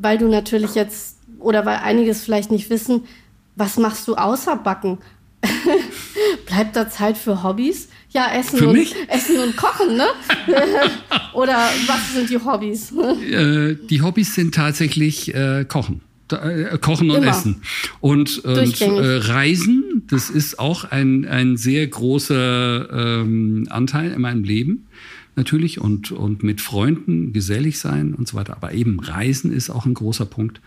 weil du natürlich jetzt oder weil einiges vielleicht nicht wissen, was machst du außer Backen? [laughs] Bleibt da Zeit für Hobbys? Ja, Essen, Für und, mich? Essen und Kochen, ne? [laughs] oder was sind die Hobbys? Äh, die Hobbys sind tatsächlich äh, Kochen. Äh, Kochen und Immer. Essen. Und, und äh, Reisen, das ist auch ein, ein sehr großer ähm, Anteil in meinem Leben. Natürlich und, und mit Freunden gesellig sein und so weiter. Aber eben Reisen ist auch ein großer Punkt.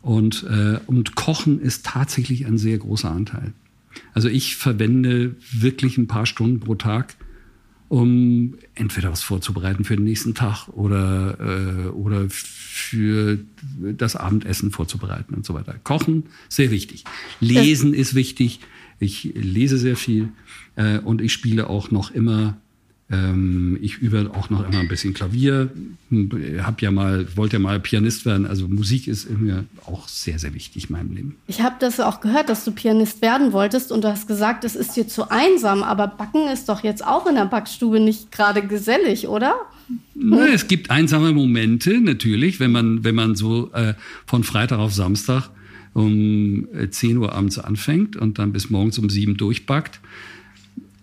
Und, äh, und Kochen ist tatsächlich ein sehr großer Anteil. Also ich verwende wirklich ein paar Stunden pro Tag um entweder was vorzubereiten für den nächsten Tag oder, äh, oder für das Abendessen vorzubereiten und so weiter. Kochen, sehr wichtig. Lesen ist wichtig. Ich lese sehr viel äh, und ich spiele auch noch immer. Ähm, ich übe auch noch immer ein bisschen Klavier. Hab ja mal, wollte ja mal Pianist werden. Also Musik ist mir auch sehr, sehr wichtig in meinem Leben. Ich habe das auch gehört, dass du Pianist werden wolltest und du hast gesagt, es ist dir zu einsam, aber Backen ist doch jetzt auch in der Backstube nicht gerade gesellig, oder? Na, es gibt einsame Momente natürlich, wenn man, wenn man so äh, von Freitag auf Samstag um äh, 10 Uhr abends anfängt und dann bis morgens um 7 durchbackt.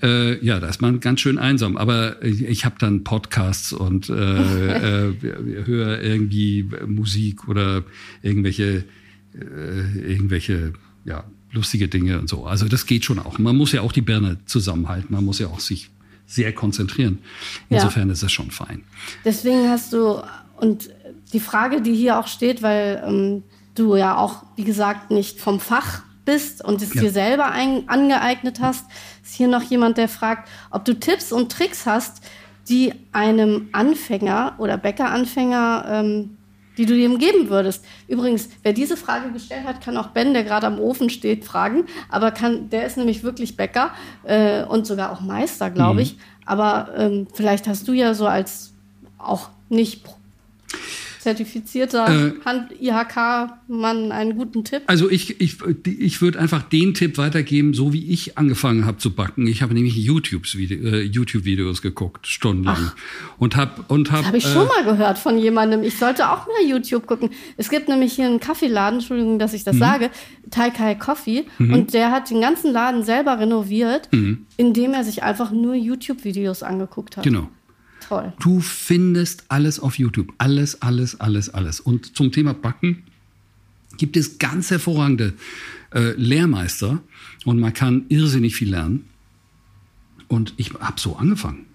Äh, ja, da ist man ganz schön einsam. Aber ich, ich habe dann Podcasts und äh, [laughs] äh, höre irgendwie Musik oder irgendwelche, äh, irgendwelche ja, lustige Dinge und so. Also das geht schon auch. Man muss ja auch die Birne zusammenhalten. Man muss ja auch sich sehr konzentrieren. Ja. Insofern ist das schon fein. Deswegen hast du, und die Frage, die hier auch steht, weil ähm, du ja auch, wie gesagt, nicht vom Fach bist und es Ja. dir selber ein, angeeignet hast, ist hier noch jemand, der fragt, ob du Tipps und Tricks hast, die einem Anfänger oder Bäckeranfänger, ähm, die du ihm geben würdest. Übrigens, wer diese Frage gestellt hat, kann auch Ben, der gerade am Ofen steht, fragen. Aber kann, der ist nämlich wirklich Bäcker äh, und sogar auch Meister, glaube ich. Aber ähm, vielleicht hast du ja so als auch nicht pro- zertifizierter Äh, Hand-IHK-Mann einen guten Tipp. Also ich, ich, ich würde einfach den Tipp weitergeben, so wie ich angefangen habe zu backen. Ich habe nämlich YouTubes äh, YouTube-Videos geguckt, stundenlang. Und habe und hab, Das habe ich äh, schon mal gehört von jemandem. Ich sollte auch mal YouTube gucken. Es gibt nämlich hier einen Kaffeeladen, Entschuldigung, dass ich Mhm. das sage, Taikai Coffee. Und der hat den ganzen Laden selber renoviert, indem er sich einfach nur YouTube-Videos angeguckt hat. Mhm. Genau. Toll. Du findest alles auf YouTube. Alles, alles, alles, alles. Und zum Thema Backen gibt es ganz hervorragende äh, Lehrmeister und man kann irrsinnig viel lernen. Und ich habe so angefangen.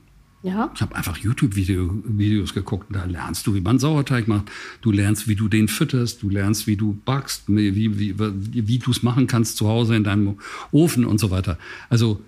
Ja. Ich habe einfach YouTube-Videos geguckt da lernst du, wie man Sauerteig macht. Du lernst, wie du den fütterst. Du lernst, wie du backst, wie, wie, wie, wie du es machen kannst zu Hause in deinem Ofen und so weiter. Also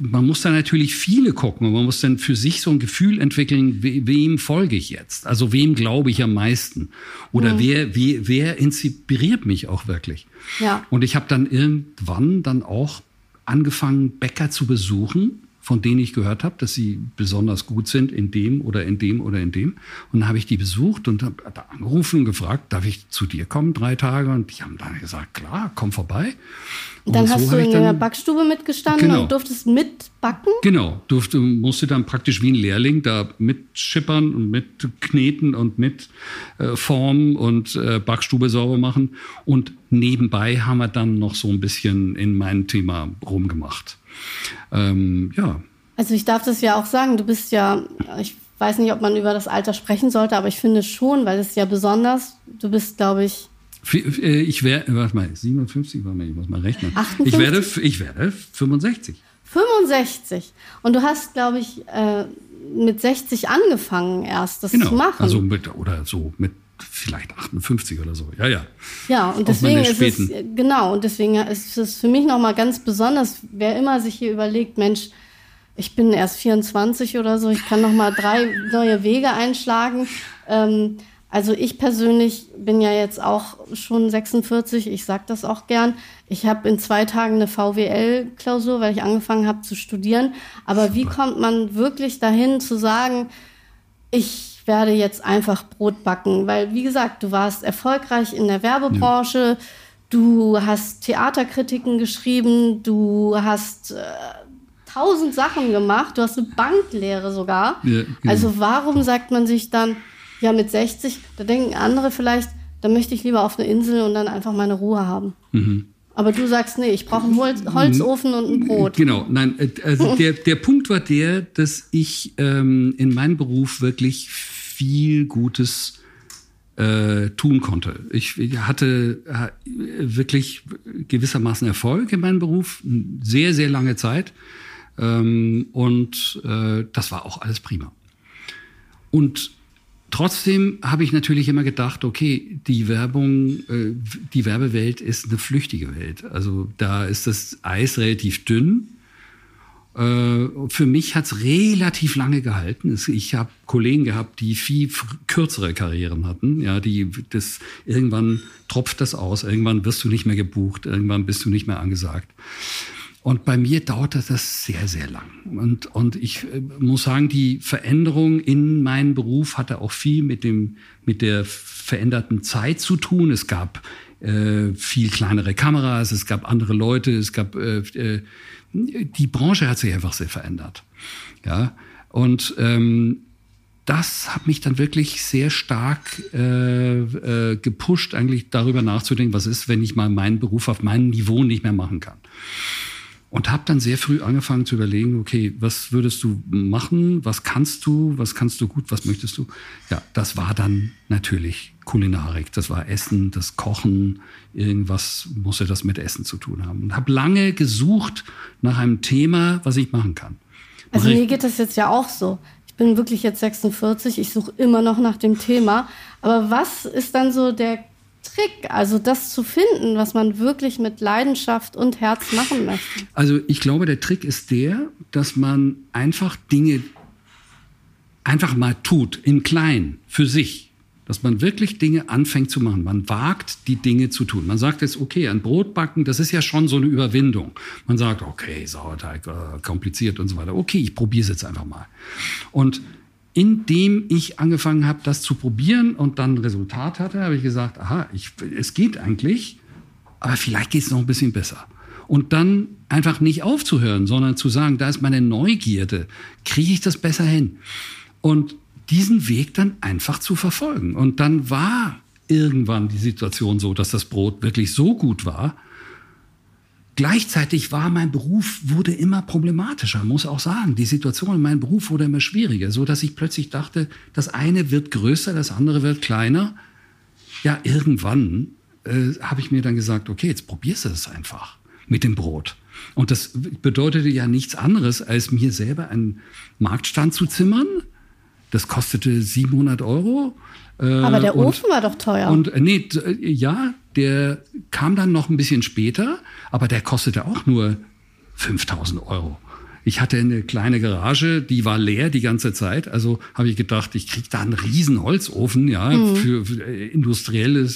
man muss da natürlich viele gucken und man muss dann für sich so ein Gefühl entwickeln, we, wem folge ich jetzt? Also wem glaube ich am meisten? Oder wer, wer, wer inspiriert mich auch wirklich? Ja. Und ich habe dann irgendwann dann auch angefangen, Bäcker zu besuchen, von denen ich gehört habe, dass sie besonders gut sind in dem oder in dem oder in dem. Und dann habe ich die besucht und habe da angerufen und gefragt, darf ich zu dir kommen, drei Tage? Und die haben dann gesagt, klar, komm vorbei. Und dann hast du in der Backstube mitgestanden genau. und durftest mitbacken? Genau, durfte, musste dann praktisch wie ein Lehrling da mitschippern und mitkneten und mit äh, formen und äh, Backstube sauber machen. Und nebenbei haben wir dann noch so ein bisschen in mein Thema rumgemacht. Ähm, ja. Also ich darf das ja auch sagen, du bist ja, ich weiß nicht, ob man über das Alter sprechen sollte, aber ich finde schon, weil es ja besonders, du bist, glaube ich, ich wäre, warte mal, 57, warte mal, ich muss mal rechnen. 58? Ich werde, ich werde 65. 65. Und du hast, glaube ich, äh, mit 60 angefangen erst, das genau. zu machen. Also mit, oder so mit vielleicht 58 oder so. Ja, ja. Ja, und deswegen ist es, genau, und deswegen ist es für mich nochmal ganz besonders, wer immer sich hier überlegt, Mensch, ich bin erst 24 oder so, ich kann nochmal drei neue Wege einschlagen. Ähm, also ich persönlich bin ja jetzt auch schon 46, ich sage das auch gern. Ich habe in zwei Tagen eine VWL-Klausur, weil ich angefangen habe zu studieren. Aber wie kommt man wirklich dahin zu sagen, ich werde jetzt einfach Brot backen? Weil, wie gesagt, du warst erfolgreich in der Werbebranche, ja. du hast Theaterkritiken geschrieben, du hast... Äh, tausend Sachen gemacht, du hast eine Banklehre sogar. Ja, genau. Also warum sagt man sich dann, ja, mit 60, da denken andere vielleicht, da möchte ich lieber auf eine Insel und dann einfach meine Ruhe haben. Mhm. Aber du sagst, nee, ich brauche einen Holz, Holzofen und ein Brot. Genau, nein, äh, also [laughs] der, der Punkt war der, dass ich ähm, in meinem Beruf wirklich viel Gutes äh, tun konnte. Ich, ich hatte äh, wirklich gewissermaßen Erfolg in meinem Beruf, sehr, sehr lange Zeit. Ähm, und äh, das war auch alles prima. Und Trotzdem habe ich natürlich immer gedacht, okay, die Werbung, äh, die Werbewelt ist eine flüchtige Welt. Also da ist das Eis relativ dünn. Äh, für mich hat es relativ lange gehalten. Ich habe Kollegen gehabt, die viel kürzere Karrieren hatten. Ja, die das irgendwann tropft das aus, irgendwann wirst du nicht mehr gebucht, irgendwann bist du nicht mehr angesagt. Und bei mir dauerte das sehr, sehr lang. Und, und ich äh, muss sagen, die Veränderung in meinem Beruf hatte auch viel mit, dem, mit der veränderten Zeit zu tun. Es gab äh, viel kleinere Kameras, es gab andere Leute, es gab äh, äh, die Branche hat sich einfach sehr verändert. Ja, und ähm, das hat mich dann wirklich sehr stark äh, äh, gepusht, eigentlich darüber nachzudenken, was ist, wenn ich mal meinen Beruf auf meinem Niveau nicht mehr machen kann. Und habe dann sehr früh angefangen zu überlegen, okay, was würdest du machen, was kannst du, was kannst du gut, was möchtest du? Ja, das war dann natürlich Kulinarik, das war Essen, das Kochen, irgendwas musste das mit Essen zu tun haben. Und habe lange gesucht nach einem Thema, was ich machen kann. Also mir geht das jetzt ja auch so. Ich bin wirklich jetzt 46, ich suche immer noch nach dem Thema. Aber was ist dann so der Trick, also das zu finden, was man wirklich mit Leidenschaft und Herz machen möchte? Also ich glaube, der Trick ist der, dass man einfach Dinge einfach mal tut, in klein, für sich. Dass man wirklich Dinge anfängt zu machen. Man wagt, die Dinge zu tun. Man sagt jetzt, okay, ein Brot backen, das ist ja schon so eine Überwindung. Man sagt, okay, Sauerteig, äh, kompliziert und so weiter. Okay, ich probiere es jetzt einfach mal. Und indem ich angefangen habe, das zu probieren und dann ein Resultat hatte, habe ich gesagt, aha, ich, es geht eigentlich, aber vielleicht geht es noch ein bisschen besser. Und dann einfach nicht aufzuhören, sondern zu sagen, da ist meine Neugierde, kriege ich das besser hin? Und diesen Weg dann einfach zu verfolgen. Und dann war irgendwann die Situation so, dass das Brot wirklich so gut war, Gleichzeitig war mein Beruf, wurde immer problematischer, muss auch sagen. Die Situation in meinem Beruf wurde immer schwieriger, so dass ich plötzlich dachte, das eine wird größer, das andere wird kleiner. Ja, irgendwann äh, habe ich mir dann gesagt, okay, jetzt probierst du das einfach mit dem Brot. Und das bedeutete ja nichts anderes, als mir selber einen Marktstand zu zimmern. Das kostete 700 Euro. Äh, Aber der Ofen war doch teuer. Und äh, nee, äh, ja, der kam dann noch ein bisschen später, aber der kostete auch nur 5000 Euro. Ich hatte eine kleine Garage, die war leer die ganze Zeit. Also habe ich gedacht, ich krieg da einen riesen Holzofen, ja, mhm. für, für industrielle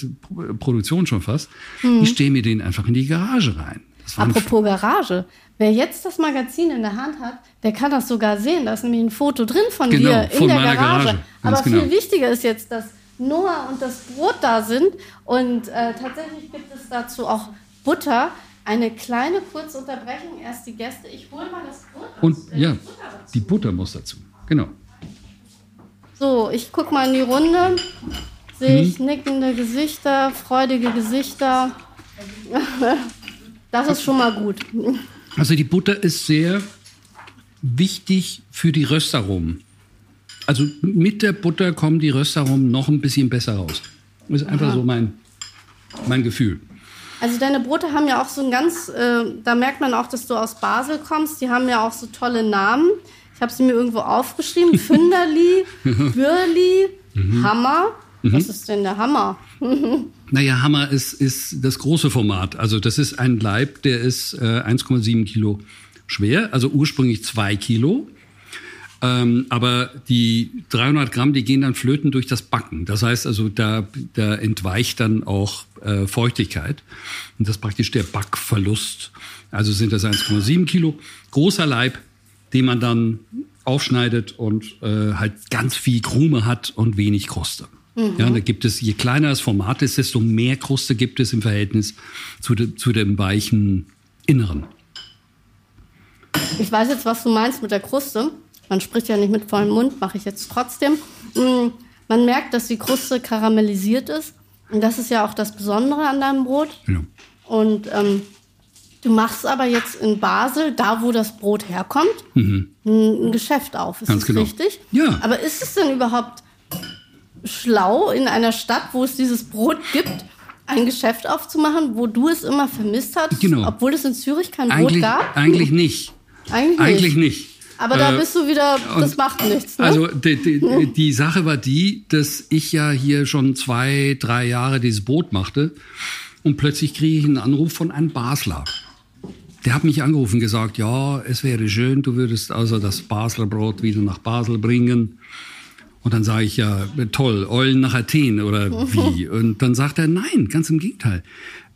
Produktion schon fast. Mhm. Ich stehe mir den einfach in die Garage rein. Apropos Garage. Wer jetzt das Magazin in der Hand hat, der kann das sogar sehen. Da ist nämlich ein Foto drin von genau, dir in der Garage. Garage. Aber genau. viel wichtiger ist jetzt, dass Noah und das Brot da sind. Und äh, tatsächlich gibt es dazu auch Butter. Eine kleine kurze Unterbrechung. Erst die Gäste. Ich hole mal das Brot. Und aus, äh, ja, die Butter die Butter muss dazu. Genau. So, ich guck mal in die Runde. Sehe Mhm. ich nickende Gesichter, freudige Gesichter. [laughs] Das ist schon mal gut. Also die Butter ist sehr wichtig für die Röstaromen. Also mit der Butter kommen die Röstaromen noch ein bisschen besser raus. Das ist einfach so mein, mein Gefühl. Also deine Brote haben ja auch so ein ganz, äh, da merkt man auch, dass du aus Basel kommst. Die haben ja auch so tolle Namen. Ich habe sie mir irgendwo aufgeschrieben. [laughs] Fünderli, [laughs] Bürli, Mhm. Hammer. Was ist denn der Hammer? [laughs] Naja, Hammer ist, ist das große Format. Also das ist ein Leib, der ist äh, 1,7 Kilo schwer, also ursprünglich 2 Kilo. Ähm, aber die 300 Gramm, die gehen dann flöten durch das Backen. Das heißt also, da, da entweicht dann auch äh, Feuchtigkeit. Und das ist praktisch der Backverlust. Also sind das 1,7 Kilo. Großer Leib, den man dann aufschneidet und äh, halt ganz viel Krume hat und wenig Kruste. Ja, da gibt es, je kleiner das Format ist, desto mehr Kruste gibt es im Verhältnis zu, de, zu dem weichen Inneren. Ich weiß jetzt, was du meinst mit der Kruste. Man spricht ja nicht mit vollem Mund, mache ich jetzt trotzdem. Mm, Man merkt, dass die Kruste karamellisiert ist. Und das ist ja auch das Besondere an deinem Brot. Genau. Und ähm, du machst aber jetzt in Basel, da wo das Brot herkommt, ein, ein Geschäft auf. Ist Mhm. Ganz das genau. richtig? Ja. Aber ist es denn überhaupt schlau, in einer Stadt, wo es dieses Brot gibt, ein Geschäft aufzumachen, wo du es immer vermisst hast, Genau. obwohl es in Zürich kein Brot Eigentlich, gab? eigentlich nicht. Eigentlich nicht. Eigentlich nicht. Aber da Äh, bist du wieder, das und- macht nichts. Ne? Also die, die, die Sache war die, dass ich ja hier schon zwei, drei Jahre dieses Brot machte und plötzlich kriege ich einen Anruf von einem Basler. Der hat mich angerufen und gesagt, ja, es wäre schön, du würdest also das Basler Brot wieder nach Basel bringen. Und dann sage ich ja, toll, Eulen nach Athen oder wie? [laughs] Und dann sagt er, nein, ganz im Gegenteil.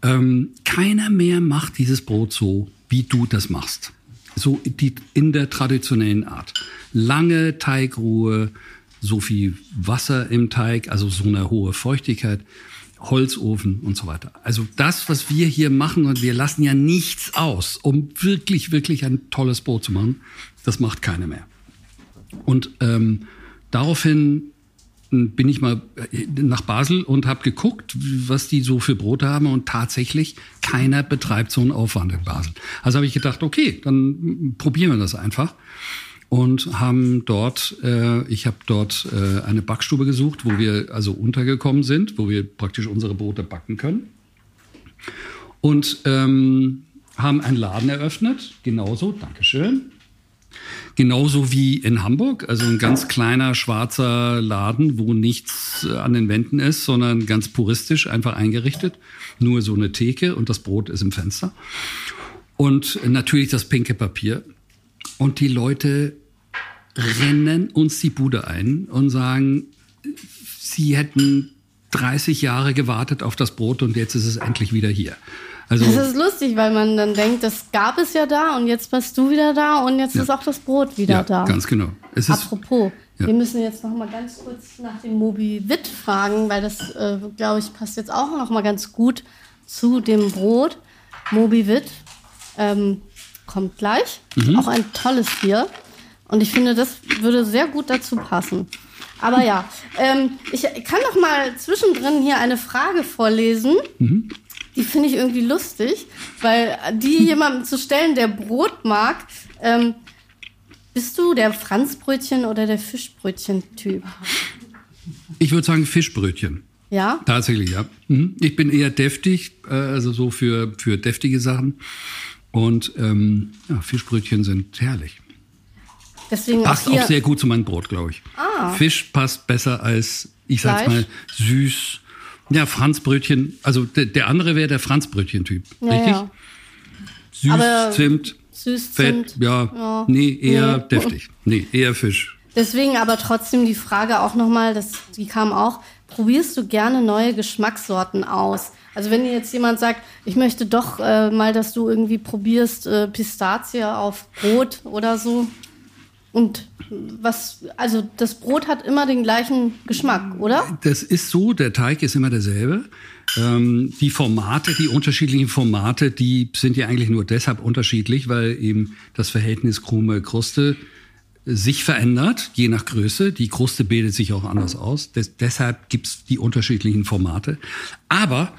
Ähm, keiner mehr macht dieses Brot so, wie du das machst. So die, in der traditionellen Art. Lange Teigruhe, so viel Wasser im Teig, also so eine hohe Feuchtigkeit, Holzofen und so weiter. Also das, was wir hier machen, und wir lassen ja nichts aus, um wirklich, wirklich ein tolles Brot zu machen, das macht keiner mehr. Und ähm, daraufhin bin ich mal nach Basel und habe geguckt, was die so für Brote haben und tatsächlich keiner betreibt so einen Aufwand in Basel. Also habe ich gedacht, okay, dann probieren wir das einfach und haben dort, äh, ich habe dort äh, eine Backstube gesucht, wo wir also untergekommen sind, wo wir praktisch unsere Brote backen können und ähm, haben einen Laden eröffnet, genauso, Dankeschön, Genauso wie in Hamburg, also ein ganz kleiner schwarzer Laden, wo nichts äh, an den Wänden ist, sondern ganz puristisch einfach eingerichtet. Nur so eine Theke und das Brot ist im Fenster. Und natürlich das pinke Papier. Und die Leute rennen uns die Bude ein und sagen, sie hätten 30 Jahre gewartet auf das Brot und jetzt ist es endlich wieder hier. Also Das ist lustig, weil man dann denkt, das gab es ja da und jetzt bist du wieder da und jetzt ist auch das Brot wieder ja, da. ganz genau. Es Apropos, Ja. wir müssen jetzt noch mal ganz kurz nach dem Moby Witt fragen, weil das, äh, glaube ich, passt jetzt auch noch mal ganz gut zu dem Brot. Moby Witt ähm, kommt gleich. Mhm. Auch ein tolles Tier. Und ich finde, das würde sehr gut dazu passen. Aber ja, ähm, ich kann noch mal zwischendrin hier eine Frage vorlesen. Mhm. Die finde ich irgendwie lustig, weil die jemandem zu stellen, der Brot mag, ähm, bist du der Franzbrötchen oder der Fischbrötchen-Typ? ich würde sagen Fischbrötchen. Ja? Tatsächlich, ja. Mhm. Ich bin eher deftig, äh, also so für, für deftige Sachen. Und ähm, ja, Fischbrötchen sind herrlich. Deswegen Passt auch auch sehr gut zu meinem Brot, glaube ich. Ah. Fisch passt besser als, ich sag's Fleisch? mal, süß. Ja, Franzbrötchen. Also der, der andere wäre der Franzbrötchen-Typ. Ja, richtig? ja. Süß, Aber Zimt, Süß, Fett, Zimt. ja. Ja. Nee, eher Nee. deftig. Nee, eher Fisch. Deswegen aber trotzdem die Frage auch nochmal, die kam auch, probierst du gerne neue Geschmackssorten aus? Also wenn jetzt jemand sagt, ich möchte doch äh, mal, dass du irgendwie probierst äh, Pistazie auf Brot oder so. Und was, also das Brot hat immer den gleichen Geschmack, oder? Das ist so, der Teig ist immer derselbe. Ähm, die Formate, die unterschiedlichen Formate, die sind ja eigentlich nur deshalb unterschiedlich, weil eben das Verhältnis Krume Kruste sich verändert, je nach Größe. Die Kruste bildet sich auch anders aus. Des, deshalb gibt's die unterschiedlichen Formate. Aber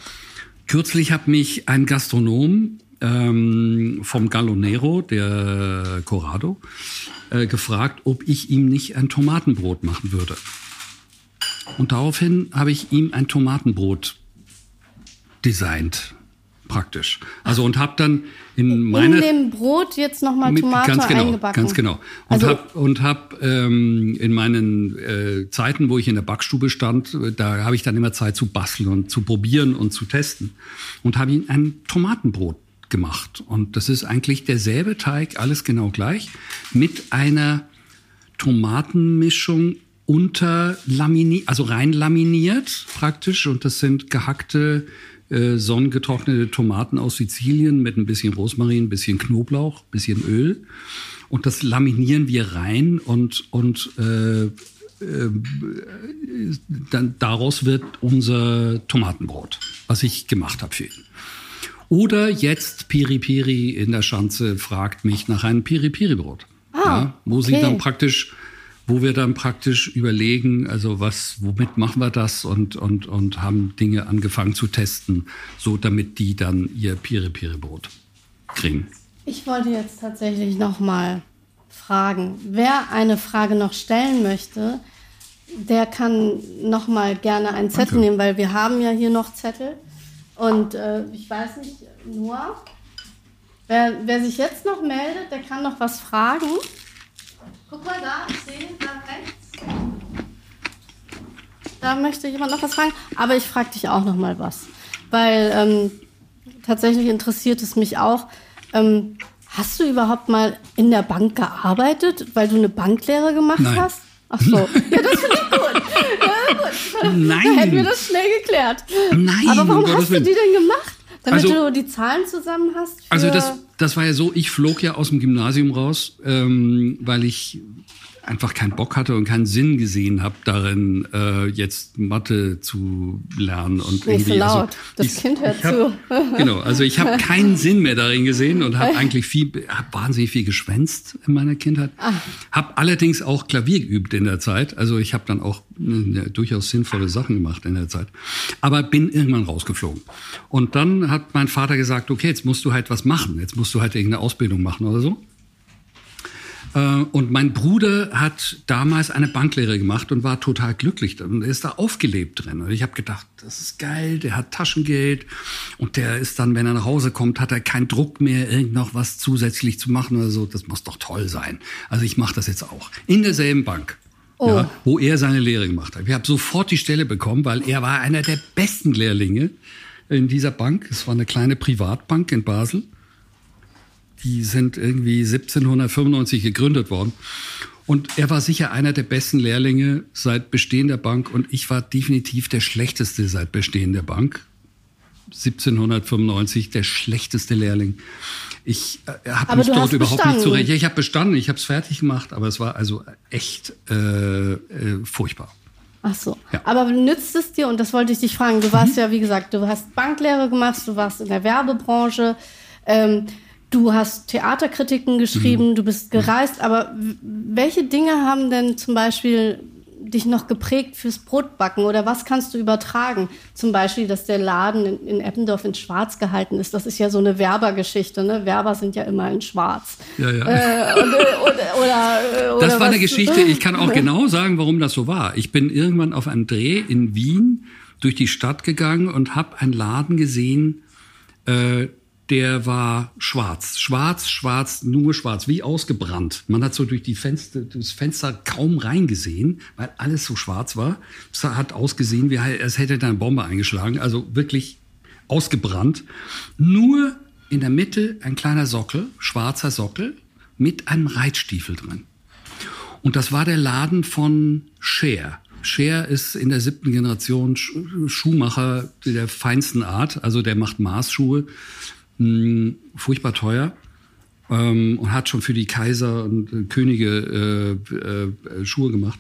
kürzlich hat mich ein Gastronom ähm, vom Gallonero, der Corrado, äh, gefragt, ob ich ihm nicht ein Tomatenbrot machen würde. Und daraufhin habe ich ihm ein Tomatenbrot designt, praktisch. Also und habe dann in meiner in dem Brot jetzt nochmal Tomate ganz genau, eingebacken. Ganz genau. Und Also- hab und hab ähm, in meinen äh, Zeiten, wo ich in der Backstube stand, äh, da habe ich dann immer Zeit zu basteln und zu probieren und zu testen. Und habe ihm ein Tomatenbrot gemacht. Und das ist eigentlich derselbe Teig, alles genau gleich, mit einer Tomatenmischung unter laminiert, also rein laminiert praktisch. Und das sind gehackte, äh, sonnengetrocknete Tomaten aus Sizilien mit ein bisschen Rosmarin, ein bisschen Knoblauch, ein bisschen Öl. Und das laminieren wir rein und, und äh, äh, dann daraus wird unser Tomatenbrot, was ich gemacht habe für ihn. Oder jetzt Piri Piri in der Schanze fragt mich nach einem Piri Piri Brot. ja, wo sie okay. dann praktisch, wo wir dann praktisch überlegen, also was, womit machen wir das und, und, und haben Dinge angefangen zu testen, so damit die dann ihr Piri Piri Brot kriegen. Ich wollte jetzt tatsächlich noch mal fragen, wer eine Frage noch stellen möchte, der kann noch mal gerne einen Zettel Danke. nehmen, weil wir haben ja hier noch Zettel. Und äh, ich weiß nicht, Noah, wer, wer sich jetzt noch meldet, der kann noch was fragen. Guck mal da, ich sehe da rechts. Da möchte jemand noch was fragen. Aber ich frage dich auch noch mal was. Weil ähm, tatsächlich interessiert es mich auch. Ähm, hast du überhaupt mal in der Bank gearbeitet, weil du eine Banklehre gemacht Nein. hast? Ach so. [laughs] Ja, das finde ich gut. Ja, gut. Nein. Da hätten wir das schnell geklärt. Nein, Aber um warum hast du die denn gemacht? Damit Also- du die Zahlen zusammen hast? Also das, das war ja so, ich flog ja aus dem Gymnasium raus, ähm, weil ich einfach keinen Bock hatte und keinen Sinn gesehen habe darin, äh, jetzt Mathe zu lernen und Nicht so irgendwie. laut. Das ich- Kind hört hab, [laughs] Genau, also ich habe keinen Sinn mehr darin gesehen und habe [laughs] eigentlich viel, hab wahnsinnig viel geschwänzt in meiner Kindheit. Ah. Habe allerdings auch Klavier geübt in der Zeit. Also ich habe dann auch äh, durchaus sinnvolle Sachen gemacht in der Zeit. Aber bin irgendwann rausgeflogen. Und dann hat mein Vater gesagt, okay, jetzt musst du halt was machen. Jetzt musst du halt irgendeine Ausbildung machen oder so. Äh, Und mein Bruder hat damals eine Banklehre gemacht und war total glücklich und er ist da aufgelebt drin. Und ich habe gedacht, das ist geil, der hat Taschengeld und der ist dann, wenn er nach Hause kommt, hat er keinen Druck mehr, irgend noch was zusätzlich zu machen oder so. Das muss doch toll sein. Also ich mache das jetzt auch. In derselben Bank. Oh. Ja, wo er seine Lehre gemacht hat. Ich habe sofort die Stelle bekommen, weil er war einer der besten Lehrlinge in dieser Bank. Es war eine kleine Privatbank in Basel. Die sind irgendwie 1795 gegründet worden. Und er war sicher einer der besten Lehrlinge seit Bestehen der Bank und ich war definitiv der schlechteste seit Bestehen der Bank. 1795 der schlechteste Lehrling. Ich äh, habe mich dort überhaupt bestanden. nicht zurecht. Ich habe bestanden, ich habe es fertig gemacht, aber es war also echt äh, äh, furchtbar. Ach so. Ja. Aber nützt es dir, und das wollte ich dich fragen, du warst ja, wie gesagt, du hast Banklehre gemacht, du warst in der Werbebranche, ähm, du hast Theaterkritiken geschrieben, du bist gereist, aber welche Dinge haben denn zum Beispiel dich noch geprägt fürs Brotbacken oder was kannst du übertragen? Zum Beispiel, dass der Laden in, in Eppendorf in Schwarz gehalten ist. Das ist ja so eine Werbergeschichte, ne? Werber sind ja immer in Schwarz. Ja, ja. Äh, und, äh, oder, oder, äh, oder Das war eine Geschichte, ich kann auch [laughs] genau sagen, warum das so war. Ich bin irgendwann auf einem Dreh in Wien durch die Stadt gegangen und habe einen Laden gesehen, äh, der war schwarz. Schwarz, schwarz, nur schwarz, wie ausgebrannt. Man hat so durch die Fenster, das Fenster kaum reingesehen, weil alles so schwarz war. Es hat ausgesehen, wie als hätte da eine Bombe eingeschlagen. Also wirklich ausgebrannt. Nur in der Mitte ein kleiner Sockel, schwarzer Sockel, mit einem Reitstiefel drin. Und das war der Laden von Cher. Scher ist in der siebten Generation Schuhmacher der feinsten Art. Also der macht Maßschuhe. Hm, furchtbar teuer. Ähm, und hat schon für die Kaiser und äh, Könige äh, äh, Schuhe gemacht.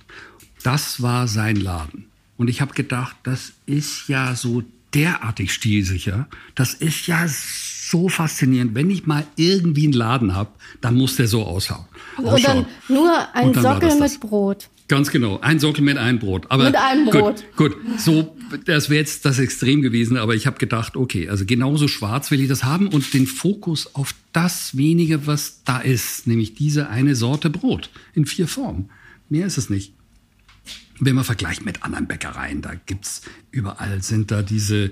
Das war sein Laden. Und ich habe gedacht, das ist ja so derartig stilsicher. Das ist ja so faszinierend. Wenn ich mal irgendwie einen Laden habe, dann muss der so ausschauen. Und dann nur ein Sockel mit das. Brot. Ganz genau, ein Sockel mit einem Brot. Aber mit einem Brot. Gut, gut. so das wäre jetzt das Extrem gewesen, aber ich habe gedacht, okay, also genauso schwarz will ich das haben und den Fokus auf das wenige, was da ist, nämlich diese eine Sorte Brot in vier Formen. Mehr ist es nicht. Wenn man vergleicht mit anderen Bäckereien, da gibt's überall sind da diese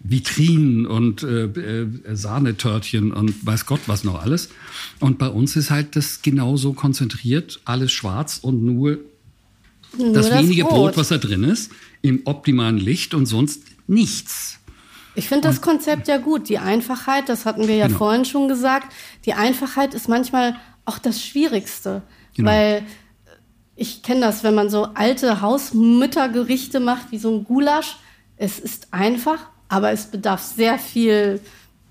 Vitrinen und äh, äh, Sahnetörtchen und weiß Gott was noch alles. Und bei uns ist halt das genauso konzentriert, alles schwarz und nur, nur das, das wenige Brot. Brot, was da drin ist, im optimalen Licht und sonst nichts. Ich finde das Konzept ja gut. Die Einfachheit, das hatten wir ja genau. vorhin schon gesagt, die Einfachheit ist manchmal auch das Schwierigste. Genau. Weil ich kenne das, wenn man so alte Hausmüttergerichte macht, wie so ein Gulasch. Es ist einfach, aber es bedarf sehr viel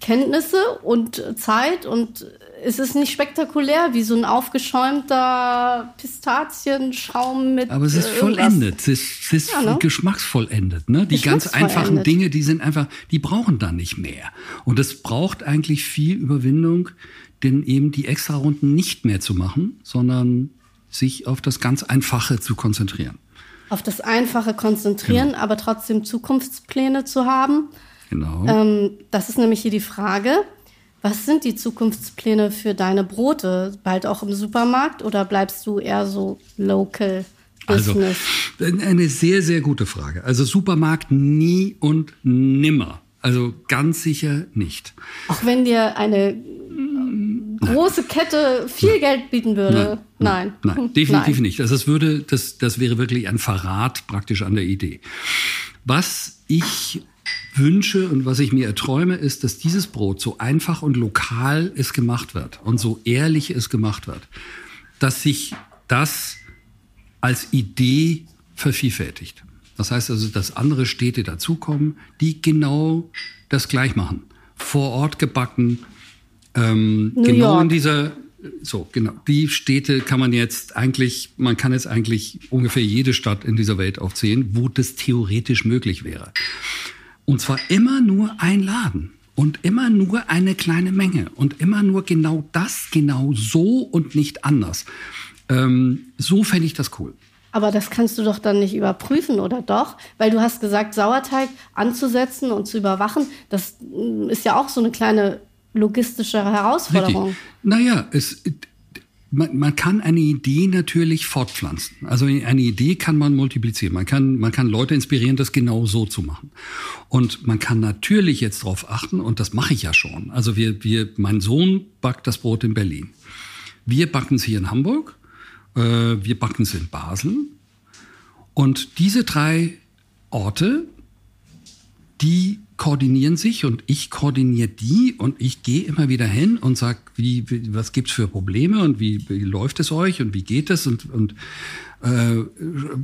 Kenntnisse und Zeit und es ist nicht spektakulär wie so ein aufgeschäumter Pistazienschaum mit. Aber es ist äh, vollendet, es ist, es ist ja, ne? geschmacksvollendet. Ne? Die ganz einfachen Dinge, die sind einfach, die brauchen dann nicht mehr. Und es braucht eigentlich viel Überwindung, denn eben die Extrarunden nicht mehr zu machen, sondern sich auf das ganz Einfache zu konzentrieren auf das Einfache konzentrieren, genau. aber trotzdem Zukunftspläne zu haben. Genau. Ähm, das ist nämlich hier die Frage. Was sind die Zukunftspläne für deine Brote? Bald auch im Supermarkt oder bleibst du eher so local? Business? Also, eine sehr, sehr gute Frage. Also Supermarkt nie und nimmer. Also ganz sicher nicht. Auch wenn dir eine große Kette viel Geld bieten würde. Nein. Nein, nein definitiv nein. nicht. Also das würde, das, das wäre wirklich ein Verrat praktisch an der Idee. Was ich wünsche und was ich mir erträume, ist, dass dieses Brot so einfach und lokal es gemacht wird und so ehrlich es gemacht wird, dass sich das als Idee vervielfältigt. Das heißt also, dass andere Städte dazukommen, die genau das gleich machen. Vor Ort gebacken, ähm, genau York. in dieser, so, genau, die Städte kann man jetzt eigentlich, man kann jetzt eigentlich ungefähr jede Stadt in dieser Welt aufzählen, wo das theoretisch möglich wäre. Und zwar immer nur ein Laden und immer nur eine kleine Menge und immer nur genau das, genau so und nicht anders. Ähm, so fände ich das cool. Aber das kannst du doch dann nicht überprüfen, oder doch? Weil du hast gesagt, Sauerteig anzusetzen und zu überwachen, das mm, ist ja auch so eine kleine logistische Herausforderung. Richtig. Naja, es, man, man kann eine Idee natürlich fortpflanzen. Also eine Idee kann man multiplizieren. Man kann, man kann Leute inspirieren, das genau so zu machen. Und man kann natürlich jetzt darauf achten, und das mache ich ja schon. Also wir, wir, mein Sohn backt das Brot in Berlin. Wir backen es hier in Hamburg. Äh, wir backen es in Basel. Und diese drei Orte, die koordinieren sich und ich koordiniere die und ich gehe immer wieder hin und sag, wie, wie was gibt's für Probleme und wie, wie läuft es euch und wie geht es und, und äh,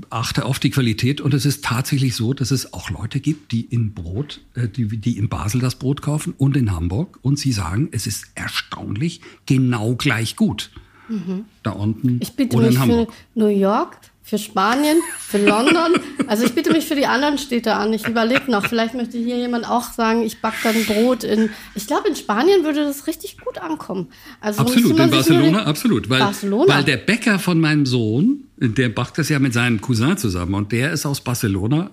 achte auf die Qualität. Und es ist tatsächlich so, dass es auch Leute gibt, die in Brot, äh, die, die in Basel das Brot kaufen und in Hamburg und sie sagen, es ist erstaunlich genau gleich gut. Mhm. Da unten ich bitte oder in Hamburg. Für New York für Spanien, für London. Also ich bitte mich für die anderen Städte an. Ich überlege noch, vielleicht möchte hier jemand auch sagen, ich backe dann Brot in. Ich glaube, in Spanien würde das richtig gut ankommen. Also absolut, in Barcelona, absolut. Weil, Barcelona. weil der Bäcker von meinem Sohn, der backt das ja mit seinem Cousin zusammen und der ist aus Barcelona.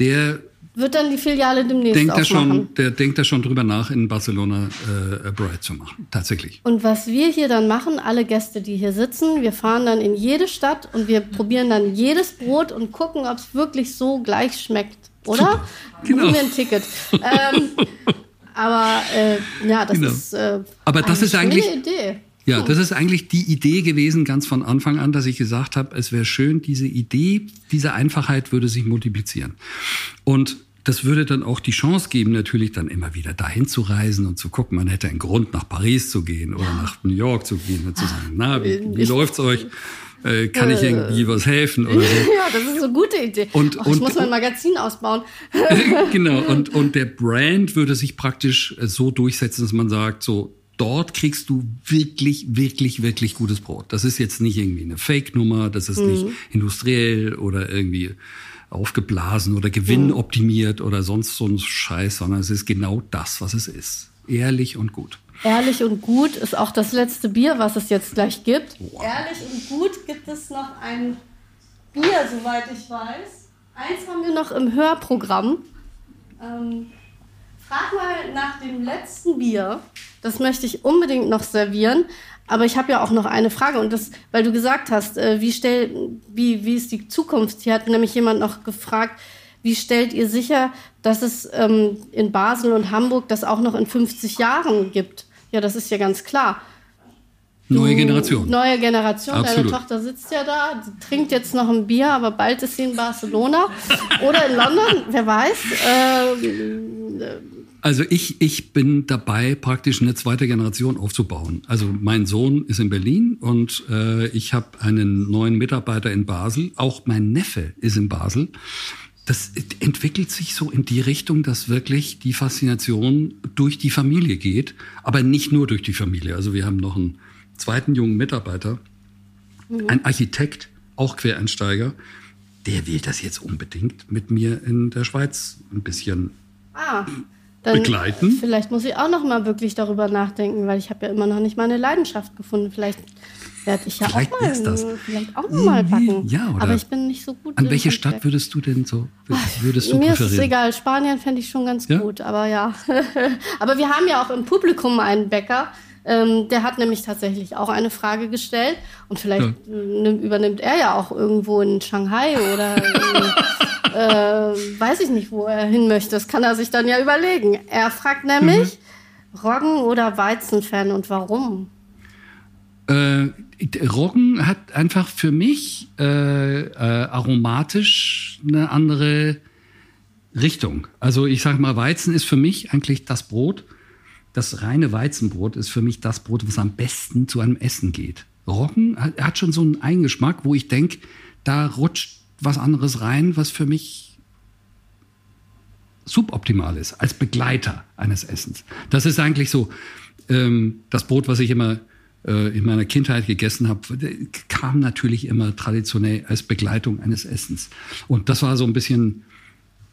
Der wird dann die Filiale demnächst denkt er schon, Der denkt da schon drüber nach, in Barcelona äh, Bride zu machen, tatsächlich. Und was wir hier dann machen, alle Gäste, die hier sitzen, wir fahren dann in jede Stadt und wir probieren dann jedes Brot und gucken, ob es wirklich so gleich schmeckt, oder? Genau. Buchen wir ein Ticket. ähm, [laughs] aber äh, ja, das genau. ist äh, aber das ist eigentlich Idee. Ja, das ist eigentlich die Idee gewesen, ganz von Anfang an, dass ich gesagt habe, es wäre schön, diese Idee, diese Einfachheit würde sich multiplizieren. Und das würde dann auch die Chance geben, natürlich dann immer wieder dahin zu reisen und zu gucken. Man hätte einen Grund, nach Paris zu gehen oder nach New York zu gehen und zu sagen, na, wie, wie läuft's euch? äh, kann ich irgendwie was helfen oder so. [laughs] ja, das ist eine gute Idee. Und, Och, ich und, muss mein Magazin ausbauen. [laughs] genau, und, und der Brand würde sich praktisch so durchsetzen, dass man sagt, so, dort kriegst du wirklich, wirklich, wirklich gutes Brot. Das ist jetzt nicht irgendwie eine Fake-Nummer, das ist mhm. nicht industriell oder irgendwie aufgeblasen oder gewinnoptimiert mhm. oder sonst so ein Scheiß, sondern es ist genau das, was es ist. Ehrlich und gut. Ehrlich und gut ist auch das letzte Bier, was es jetzt gleich gibt. Wow. Ehrlich und gut gibt es noch ein Bier, soweit ich weiß. Eins haben wir noch im Hörprogramm. Ähm, frag mal nach dem letzten Bier. Das möchte ich unbedingt noch servieren. Aber ich habe ja auch noch eine Frage und das, weil du gesagt hast, äh, wie, stell, wie, wie ist die Zukunft? Hier hat nämlich jemand noch gefragt, wie stellt ihr sicher, dass es ähm, in Basel und Hamburg das auch noch in 50 Jahren gibt? Ja, das ist ja ganz klar. Neue Generation. Neue Generation. Absolut. Deine Tochter sitzt ja da, trinkt jetzt noch ein Bier, aber bald ist sie in Barcelona oder in London, wer weiß. Ähm, äh, also ich, ich bin dabei, praktisch eine zweite Generation aufzubauen. Also mein Sohn ist in Berlin und äh, ich habe einen neuen Mitarbeiter in Basel. Auch mein Neffe ist in Basel. Das entwickelt sich so in die Richtung, dass wirklich die Faszination durch die Familie geht, aber nicht nur durch die Familie. Also wir haben noch einen zweiten jungen Mitarbeiter, mhm. ein Architekt, auch Quereinsteiger. Der will das jetzt unbedingt mit mir in der Schweiz ein bisschen ah dann begleiten. Vielleicht muss ich auch noch mal wirklich darüber nachdenken, weil ich habe ja immer noch nicht meine Leidenschaft gefunden. Vielleicht werde ich ja vielleicht auch mal, das. vielleicht auch noch mal backen. Ja, oder Aber ich bin nicht so gut. An welche Stadt würdest du denn so würdest du Mir ist es egal. Spanien fände ich schon ganz ja? gut. Aber ja. [laughs] aber wir haben ja auch im Publikum einen Bäcker. Ähm, der hat nämlich tatsächlich auch eine Frage gestellt und vielleicht ja. übernimmt er ja auch irgendwo in Shanghai oder [laughs] äh, weiß ich nicht, wo er hin möchte. Das kann er sich dann ja überlegen. Er fragt nämlich, mhm. Roggen- oder Weizenfan und warum? Äh, Roggen hat einfach für mich äh, äh, aromatisch eine andere Richtung. Also ich sage mal, Weizen ist für mich eigentlich das Brot. Das reine Weizenbrot ist für mich das Brot, was am besten zu einem Essen geht. Roggen hat, hat schon so einen Eigengeschmack, wo ich denke, da rutscht was anderes rein, was für mich suboptimal ist, als Begleiter eines Essens. Das ist eigentlich so ähm, das Brot, was ich immer äh, in meiner Kindheit gegessen habe, kam natürlich immer traditionell als Begleitung eines Essens. Und das war so ein bisschen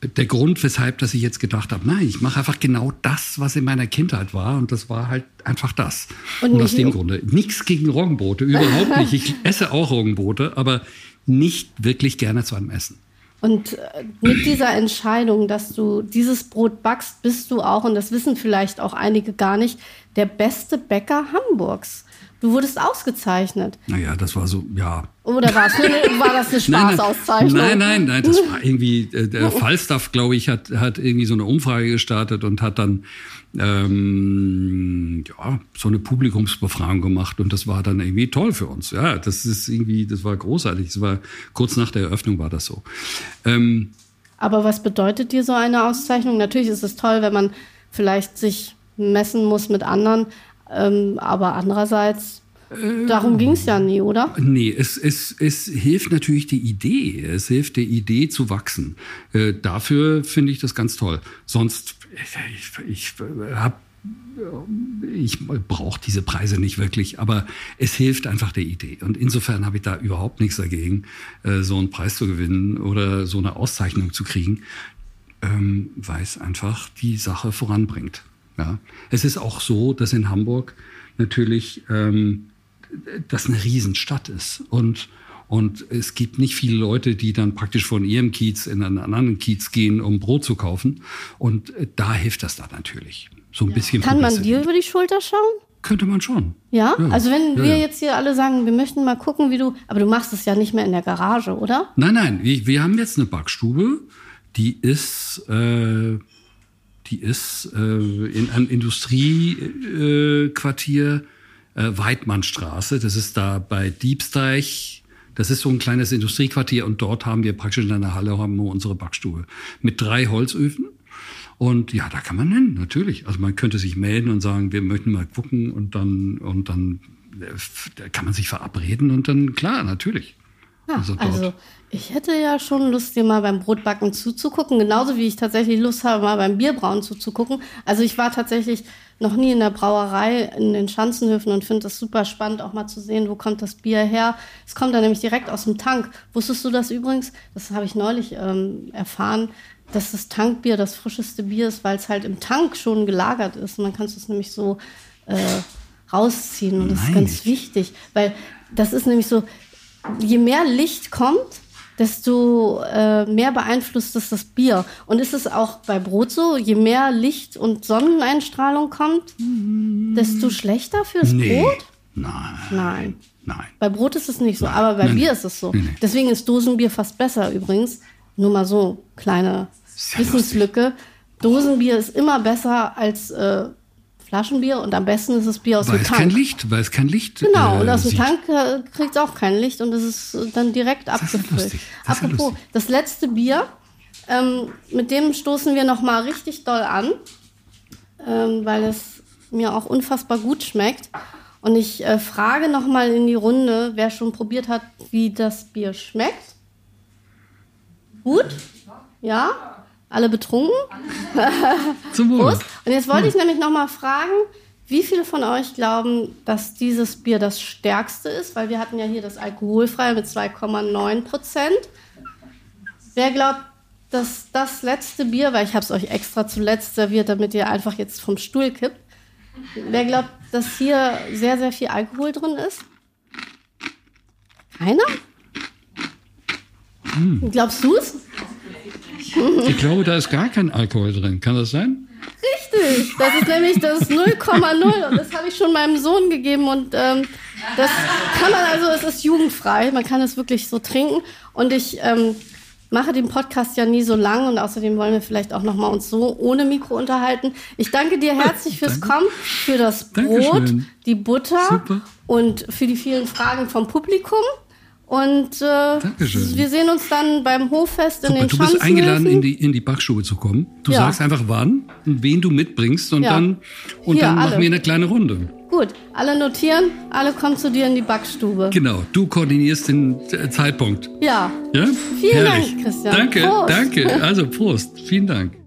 der Grund, weshalb, dass ich jetzt gedacht habe, nein, ich mache einfach genau das, was in meiner Kindheit war. Und das war halt einfach das. Und, und aus dem Grunde. Nichts gegen Roggenbrote, überhaupt nicht. Ich [laughs] esse auch Roggenbrote, aber nicht wirklich gerne zu einem Essen. Und äh, mit dieser Entscheidung, dass du dieses Brot backst, bist du auch, und das wissen vielleicht auch einige gar nicht, der beste Bäcker Hamburgs. Du wurdest ausgezeichnet. Naja, das war so, ja. Oder war, war das eine [laughs] Spaßauszeichnung? Nein, nein, nein, das war [laughs] irgendwie, äh, der Falstaff, glaube ich, hat, hat irgendwie so eine Umfrage gestartet und hat dann ähm, ja, so eine Publikumsbefragung gemacht und das war dann irgendwie toll für uns. Ja, das ist irgendwie, das war großartig. Das war kurz nach der Eröffnung war das so. Ähm, Aber was bedeutet dir so eine Auszeichnung? Natürlich ist es toll, wenn man vielleicht sich messen muss mit anderen, ähm, aber andererseits Darum ging es ja nie, oder? Nee, es, es, es hilft natürlich die Idee. Es hilft der Idee zu wachsen. Äh, dafür finde ich das ganz toll. Sonst, ich, ich habe ich brauche diese Preise nicht wirklich, aber es hilft einfach der Idee. Und insofern habe ich da überhaupt nichts dagegen, äh, so einen Preis zu gewinnen oder so eine Auszeichnung zu kriegen, ähm, weil es einfach die Sache voranbringt. Ja. Es ist auch so, dass in Hamburg natürlich ähm, das eine Riesenstadt ist und und es gibt nicht viele Leute, die dann praktisch von ihrem Kiez in einen anderen Kiez gehen, um Brot zu kaufen. Und äh, da hilft das da natürlich. So ein ja. bisschen. Kann man dir über die Schulter schauen? Könnte man schon. Ja? ja. Also wenn ja, wir jetzt hier alle sagen, wir möchten mal gucken, wie du, aber du machst es ja nicht mehr in der Garage, oder? Nein, nein. Wir, wir haben jetzt eine Backstube, die ist, äh, die ist äh, in einem Industriequartier. Äh, äh, Weidmannstraße. Das ist da bei Diebsteich. Das ist so ein kleines Industriequartier und dort haben wir praktisch in einer Halle haben wir unsere Backstube mit drei Holzöfen. Und ja, da kann man hin, natürlich. Also man könnte sich melden und sagen, wir möchten mal gucken und dann, und dann da kann man sich verabreden und dann, klar, natürlich. Ja, also, also ich hätte ja schon Lust, dir mal beim Brotbacken zuzugucken, genauso wie ich tatsächlich Lust habe, mal beim Bierbrauen zuzugucken. Also ich war tatsächlich noch nie in der Brauerei in den Schanzenhöfen und finde das super spannend, auch mal zu sehen, wo kommt das Bier her. Es kommt dann nämlich direkt aus dem Tank. Wusstest du das übrigens? Das habe ich neulich ähm, erfahren, dass das Tankbier das frischeste Bier ist, weil es halt im Tank schon gelagert ist. Und dann kannst du es nämlich so äh, rausziehen. Und das Nein. ist ganz wichtig, weil das ist nämlich so, je mehr Licht kommt, desto äh, mehr beeinflusst es das Bier. Und ist es auch bei Brot so, je mehr Licht und Sonneneinstrahlung kommt, desto schlechter fürs nee. Brot? Nein. Nein. Nein. Bei Brot ist es nicht so, Nein. aber bei Nein. Bier ist es so. Nee, Deswegen ist Dosenbier fast besser übrigens. Nur mal so, kleine Wissenslücke. Dosenbier ist immer besser als äh, Flaschenbier und am besten ist es Bier aus weil dem Tank. Weil es kein Licht, weil es kein Licht Genau, äh, und aus dem Tank äh, kriegt es auch kein Licht und es ist dann direkt das abgefüllt. Das Apropos, das letzte Bier, ähm, mit dem stoßen wir nochmal richtig doll an, ähm, weil es mir auch unfassbar gut schmeckt. Und ich äh, frage nochmal in die Runde, wer schon probiert hat, wie das Bier schmeckt. Gut? Ja? Alle betrunken? [laughs] Zum Wohl. Und jetzt wollte ich nämlich noch mal fragen, wie viele von euch glauben, dass dieses Bier das stärkste ist? Weil wir hatten ja hier das alkoholfreie mit 2,9 Prozent. Wer glaubt, dass das letzte Bier, weil ich habe es euch extra zuletzt serviert, damit ihr einfach jetzt vom Stuhl kippt. Wer glaubt, dass hier sehr, sehr viel Alkohol drin ist? Keiner? Hm. Glaubst du es? Ich glaube, da ist gar kein Alkohol drin. Kann das sein? Richtig. Das ist nämlich das 0,0 und das habe ich schon meinem Sohn gegeben und ähm, das kann man also, es ist jugendfrei. Man kann es wirklich so trinken und ich ähm, mache den Podcast ja nie so lang und außerdem wollen wir vielleicht auch noch mal uns so ohne Mikro unterhalten. Ich danke dir herzlich fürs Kommen, für das Brot, Dankeschön. die Butter Super. und für die vielen Fragen vom Publikum. Und äh, wir sehen uns dann beim Hoffest in Super, den Du bist eingeladen, in die, in die Backstube zu kommen. Du ja. sagst einfach wann und wen du mitbringst und ja. dann, und Hier, dann machen wir eine kleine Runde. Gut, alle notieren, alle kommen zu dir in die Backstube. Genau, du koordinierst den äh, Zeitpunkt. Ja. ja? Vielen Herrlich. Dank, Christian. Danke, Prost. danke. [laughs] Also Prost, vielen Dank.